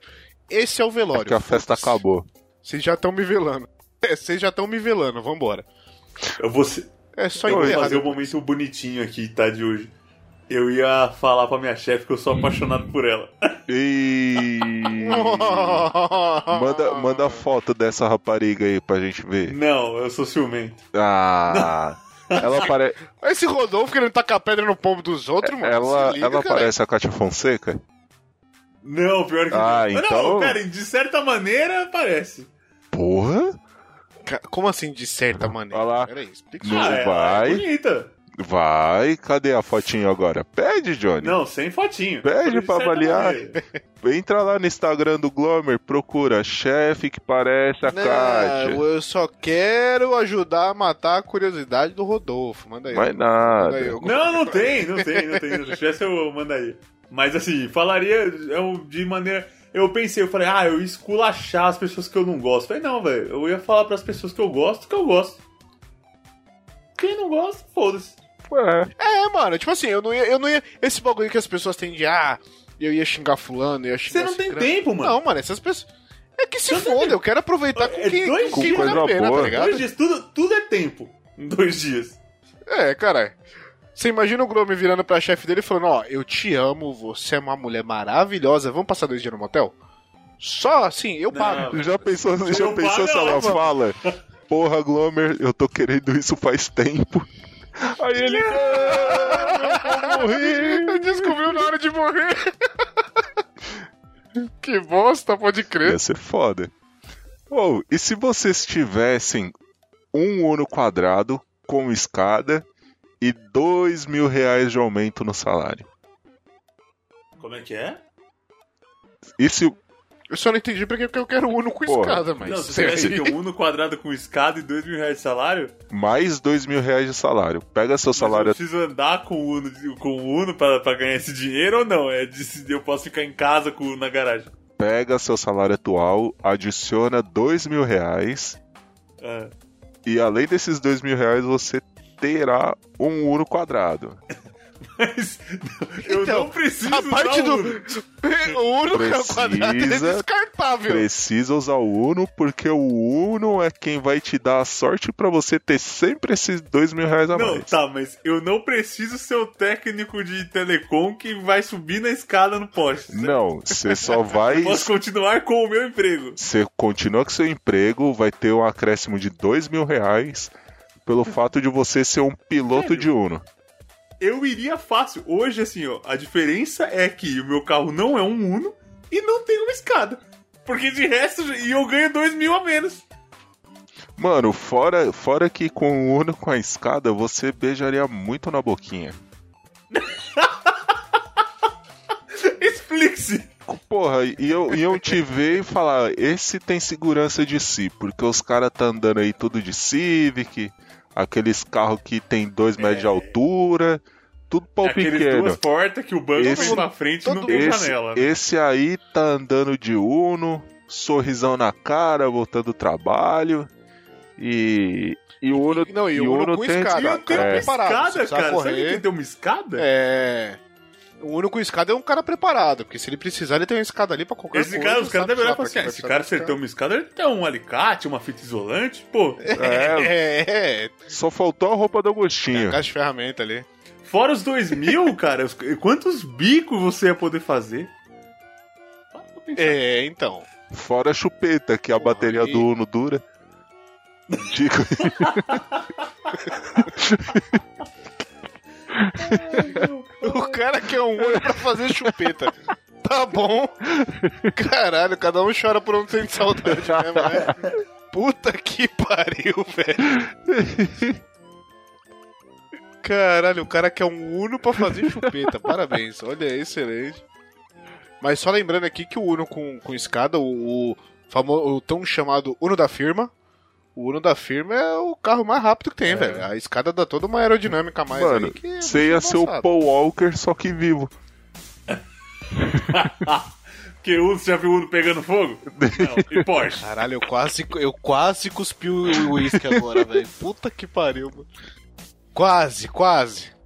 Esse é o velório. Porque a festa acabou. Vocês já estão me velando. É, vocês já estão me velando, vambora. eu vou, se- É só eu enterrar. fazer o momento bonitinho aqui, tá? De hoje. Eu ia falar pra minha chefe que eu sou apaixonado por ela. E... manda, manda foto dessa rapariga aí pra gente ver. Não, eu sou ciumento. Ah. Ela, pare... Esse Rodolfo querendo tacar pedra no pombo dos outros, mano. ela, liga, ela cara. parece a Cátia Fonseca? Não, pior que Ah, não. então- Não, cara, de certa maneira parece. Porra? Como assim, de certa maneira? Olha lá. Peraí, explica Não ah, ela vai. é bonita. Vai, cadê a fotinho agora? Pede, Johnny. Não, sem fotinho. Pede De pra avaliar. maneira. Entra lá no Instagram do Glomer, procura chefe que parece a Kátia. Não, eu só quero ajudar a matar a curiosidade do Rodolfo. Manda aí. Mais Manda aí, nada. eu- Não, não tem, não tem, não tem. Se tivesse, eu mandaria. Mas assim, falaria eu, de maneira. Eu pensei, eu falei, ah, eu ia esculachar as pessoas que eu não gosto. Falei, não, velho, eu ia falar pras pessoas que eu gosto que eu gosto. Quem não gosta, foda-se. É, É, mano, tipo assim, eu não ia, eu não ia. Esse bagulho que as pessoas têm de ah, eu ia xingar fulano, eu ia xingar Você não tem tempo, mano. Não, mano, essas pessoas. É que se foda, tempo. eu quero aproveitar com É quem, dois com quem dias. vale a pena, Coisa tá ligado? Dois dias, tudo, tudo é tempo. Em dois dias. É, cara. Você imagina o Grome virando pra chefe dele e falando, ó, eu te amo, você é uma mulher maravilhosa, vamos passar dois dias no motel? Só assim, eu Não. pago. já pensou, já pensou paga, se ela não. fala? Porra, Glomer, eu tô querendo isso faz tempo. Aí ele. "Não, eu vou morrer. Descobriu na hora de morrer. Que bosta, pode crer. Ia ser foda. Ou, e se vocês tivessem um Uno quadrado com escada e dois mil reais de aumento no salário? Como é que é? E se, Eu só não entendi porque eu quero Uno com Porra. escada, mas. Não, se você tivesse aqui um Uno quadrado com escada e dois mil reais de salário, mais dois mil reais de salário. Pega seu mas eu salário preciso andar com o Uno, com o Uno pra, pra ganhar esse dinheiro ou não? É de, eu posso ficar em casa com o Uno na garagem. pega seu salário atual, adiciona dois mil reais Ah. e além desses dois mil reais você terá um Uno quadrado. Mas eu Então, não preciso A parte usar do. o Uno. O Uno que é o quadrado é Precisa- descartável. Precisa usar o Uno porque o Uno é quem vai te dar a sorte pra você ter sempre esses dois mil reais a Não, mais. tá, mas eu não preciso ser o técnico de telecom que vai subir na escada no poste. certo? Não, você só vai. Eu posso continuar com o meu emprego. Você continua com seu emprego, vai ter um acréscimo de dois mil reais pelo fato de você ser um piloto Sério? de Uno. Eu iria fácil. Hoje, assim, ó, a diferença é que o meu carro não é um Uno e não tem uma escada. Porque de resto, e eu ganho dois mil a menos. Mano, fora, fora que com o Uno com a escada você beijaria muito na boquinha. Explique-se. Porra, e eu, iam te ver e falar, esse tem segurança de si, porque os caras tá andando aí tudo de Civic, aqueles carros que tem dois metros de altura, tudo pau É Aqueles pequeno. duas portas que o banco Esse- vem pra frente e não tem Esse, janela. né? esse aí tá andando de Uno, sorrisão na cara, voltando do trabalho. E. E o Uno, Não, e o Uno com tem- escada. E É. uma escada, cara. Sabe correr. que tem uma escada? É. O Uno com escada é um cara preparado, porque se ele precisar, ele tem uma escada ali pra qualquer Esse coisa. cara, os caras devem olhar e falar assim: esse cara, se ele tem uma escada, ele tem um alicate, uma fita isolante, pô. É, É, é. só faltou a roupa do Agostinho. Caixa de ferramenta ali. Fora os dois mil, cara, os- quantos bicos você ia poder fazer? É, então. Fora a chupeta, que a Porra, bateria aí- do Uno dura. Digo, O cara quer um Uno pra fazer chupeta. Tá bom. Caralho, cada um chora por onde sente saudade né? Puta que pariu, velho. Caralho, o cara quer um Uno pra fazer chupeta. Parabéns, olha, excelente. Mas só lembrando aqui que o Uno com, com escada, o, o, famo- o tão chamado Uno da firma, o Uno da firma é o carro mais rápido que tem, velho. A escada dá toda uma aerodinâmica a mais mano, aí que é você ia ser o. Paul Walker, só que vivo. Porque o você já viu o Uno pegando fogo? Não, e Porsche. Caralho, eu quase, eu quase cuspi o uísque agora, velho. Puta que pariu, mano. Quase, quase.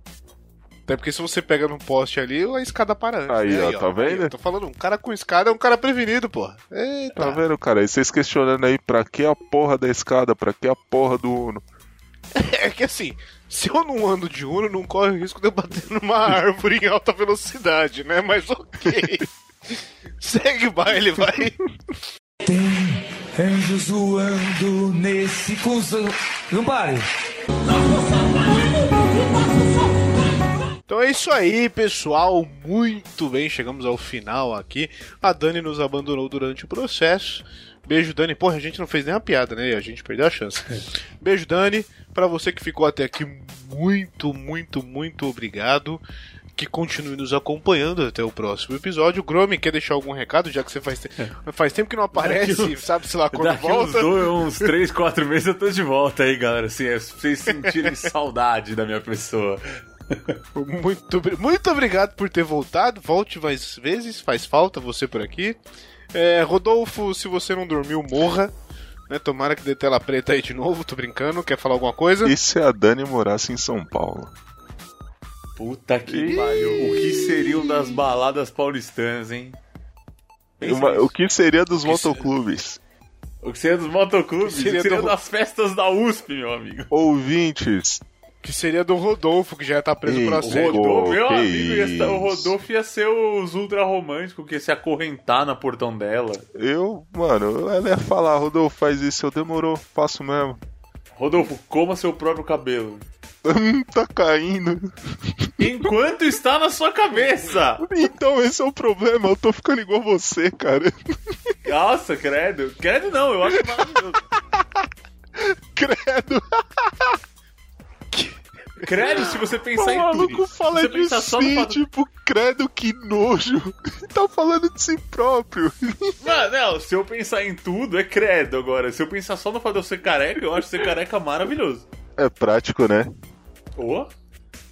Até porque se você pega num poste ali, a escada para antes. Aí, né? ó, tá vendo? eu tô falando, um cara com escada é um cara prevenido, porra. Eita. Tá vendo, cara? E vocês questionando aí pra que a porra da escada, pra que a porra do Uno? É que assim, se eu não ando de Uno, não corre o risco de eu bater numa árvore em alta velocidade, né? Mas ok. Segue o baile, vai. Tem anjos voando nesse cuzão. Não pare. Então é isso aí, pessoal. Muito bem, chegamos ao final aqui. A Dani nos abandonou durante o processo. Beijo, Dani. Porra, a gente não fez nenhuma piada, né? A gente perdeu a chance. Beijo, Dani. Pra você que ficou até aqui, muito, muito, muito obrigado. Que continue nos acompanhando até o próximo episódio. Gromi, quer deixar algum recado, já que você faz, te... faz tempo que não aparece, sabe-se lá quando Daqui uns, volta. dois, uns 3, 4 meses eu tô de volta aí, galera. Assim, é, pra vocês sentirem saudade da minha pessoa. Muito, muito obrigado por ter voltado. Volte mais vezes, faz falta você por aqui. É, Rodolfo, se você não dormiu, morra. Né, tomara que dê tela preta aí de novo, tô brincando. Quer falar alguma coisa? E se a Dani morasse em São Paulo? Puta que pariu. O que seriam das baladas paulistanas, hein? Uma- o que seria dos que motoclubes? O que seria dos motoclubes? O que seria seria, do- das festas da USP, meu amigo. Ouvintes, Que seria do Rodolfo, que já tá preso Ei, por o O assédio. Rodolfo. Meu que amigo, ia estar- o. Rodolfo ia ser os ultra românticos que ia se acorrentar na portão dela. eu, mano, ela ia falar, Rodolfo, faz isso, eu demorou, faço mesmo. Rodolfo, coma seu próprio cabelo. Hum, tá caindo. Enquanto está na sua cabeça. Então esse é o problema, eu tô ficando igual você, cara. Nossa, credo. Credo não, eu acho maravilhoso. Credo. Credo se você O pensar em maluco tudo. fala Se você de pensar só no si, fato- tipo, credo que nojo. tá falando de si próprio. Não, não, se eu pensar em tudo, é credo agora. Se eu pensar só no fato de eu ser careca, eu acho ser careca maravilhoso. É prático, né? Ô?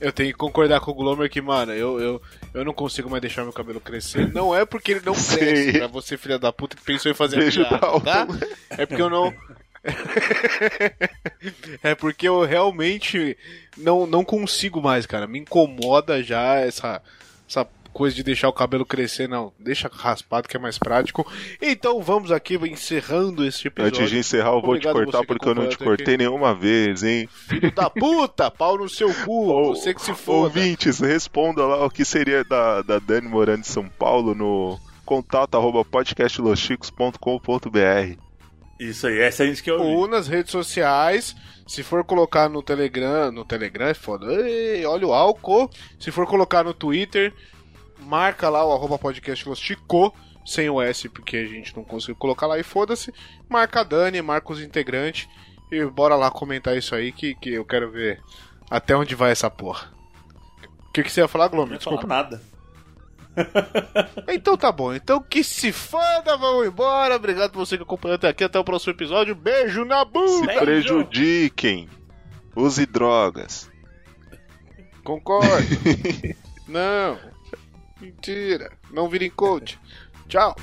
Eu tenho que concordar com o Glomer que, mano, eu, eu, eu não consigo mais deixar meu cabelo crescer. Não é porque ele não Sim. cresce pra você, filha da puta, que pensou em fazer a Beijo piada, Dalton. tá? É porque eu não. é porque eu realmente não, não consigo mais, cara. Me incomoda já essa, essa coisa de deixar o cabelo crescer, não. Deixa raspado que é mais prático. Então vamos aqui encerrando este episódio. Antes de encerrar, eu vou te Obrigado cortar você que porque eu não te cortei nenhuma vez, hein? Filho da puta, pau no seu cu, você que se foda. Ouvintes, responda lá o que seria da, da Dani Morando de São Paulo no contato arroba podcastloschicos.com.br. Isso aí, essa a gente quer ouvir. Ou nas redes sociais. Se for colocar no Telegram, no Telegram é foda. Ei, olha o álcool. Se for colocar no Twitter, marca lá o arroba podcast Los Chico, sem o S, porque a gente não conseguiu colocar lá e foda-se. Marca a Dani, marca os integrantes. E bora lá comentar isso aí que, que eu quero ver até onde vai essa porra. O que, que você ia falar, Glomer? Não ia falar Desculpa. nada. Então tá bom. Então que se foda, vamos embora. Obrigado por você que acompanhou até aqui. Até o próximo episódio. Beijo na Se bunda. prejudiquem. Use drogas. Concordo. Não. Mentira. Não virem coach. Tchau.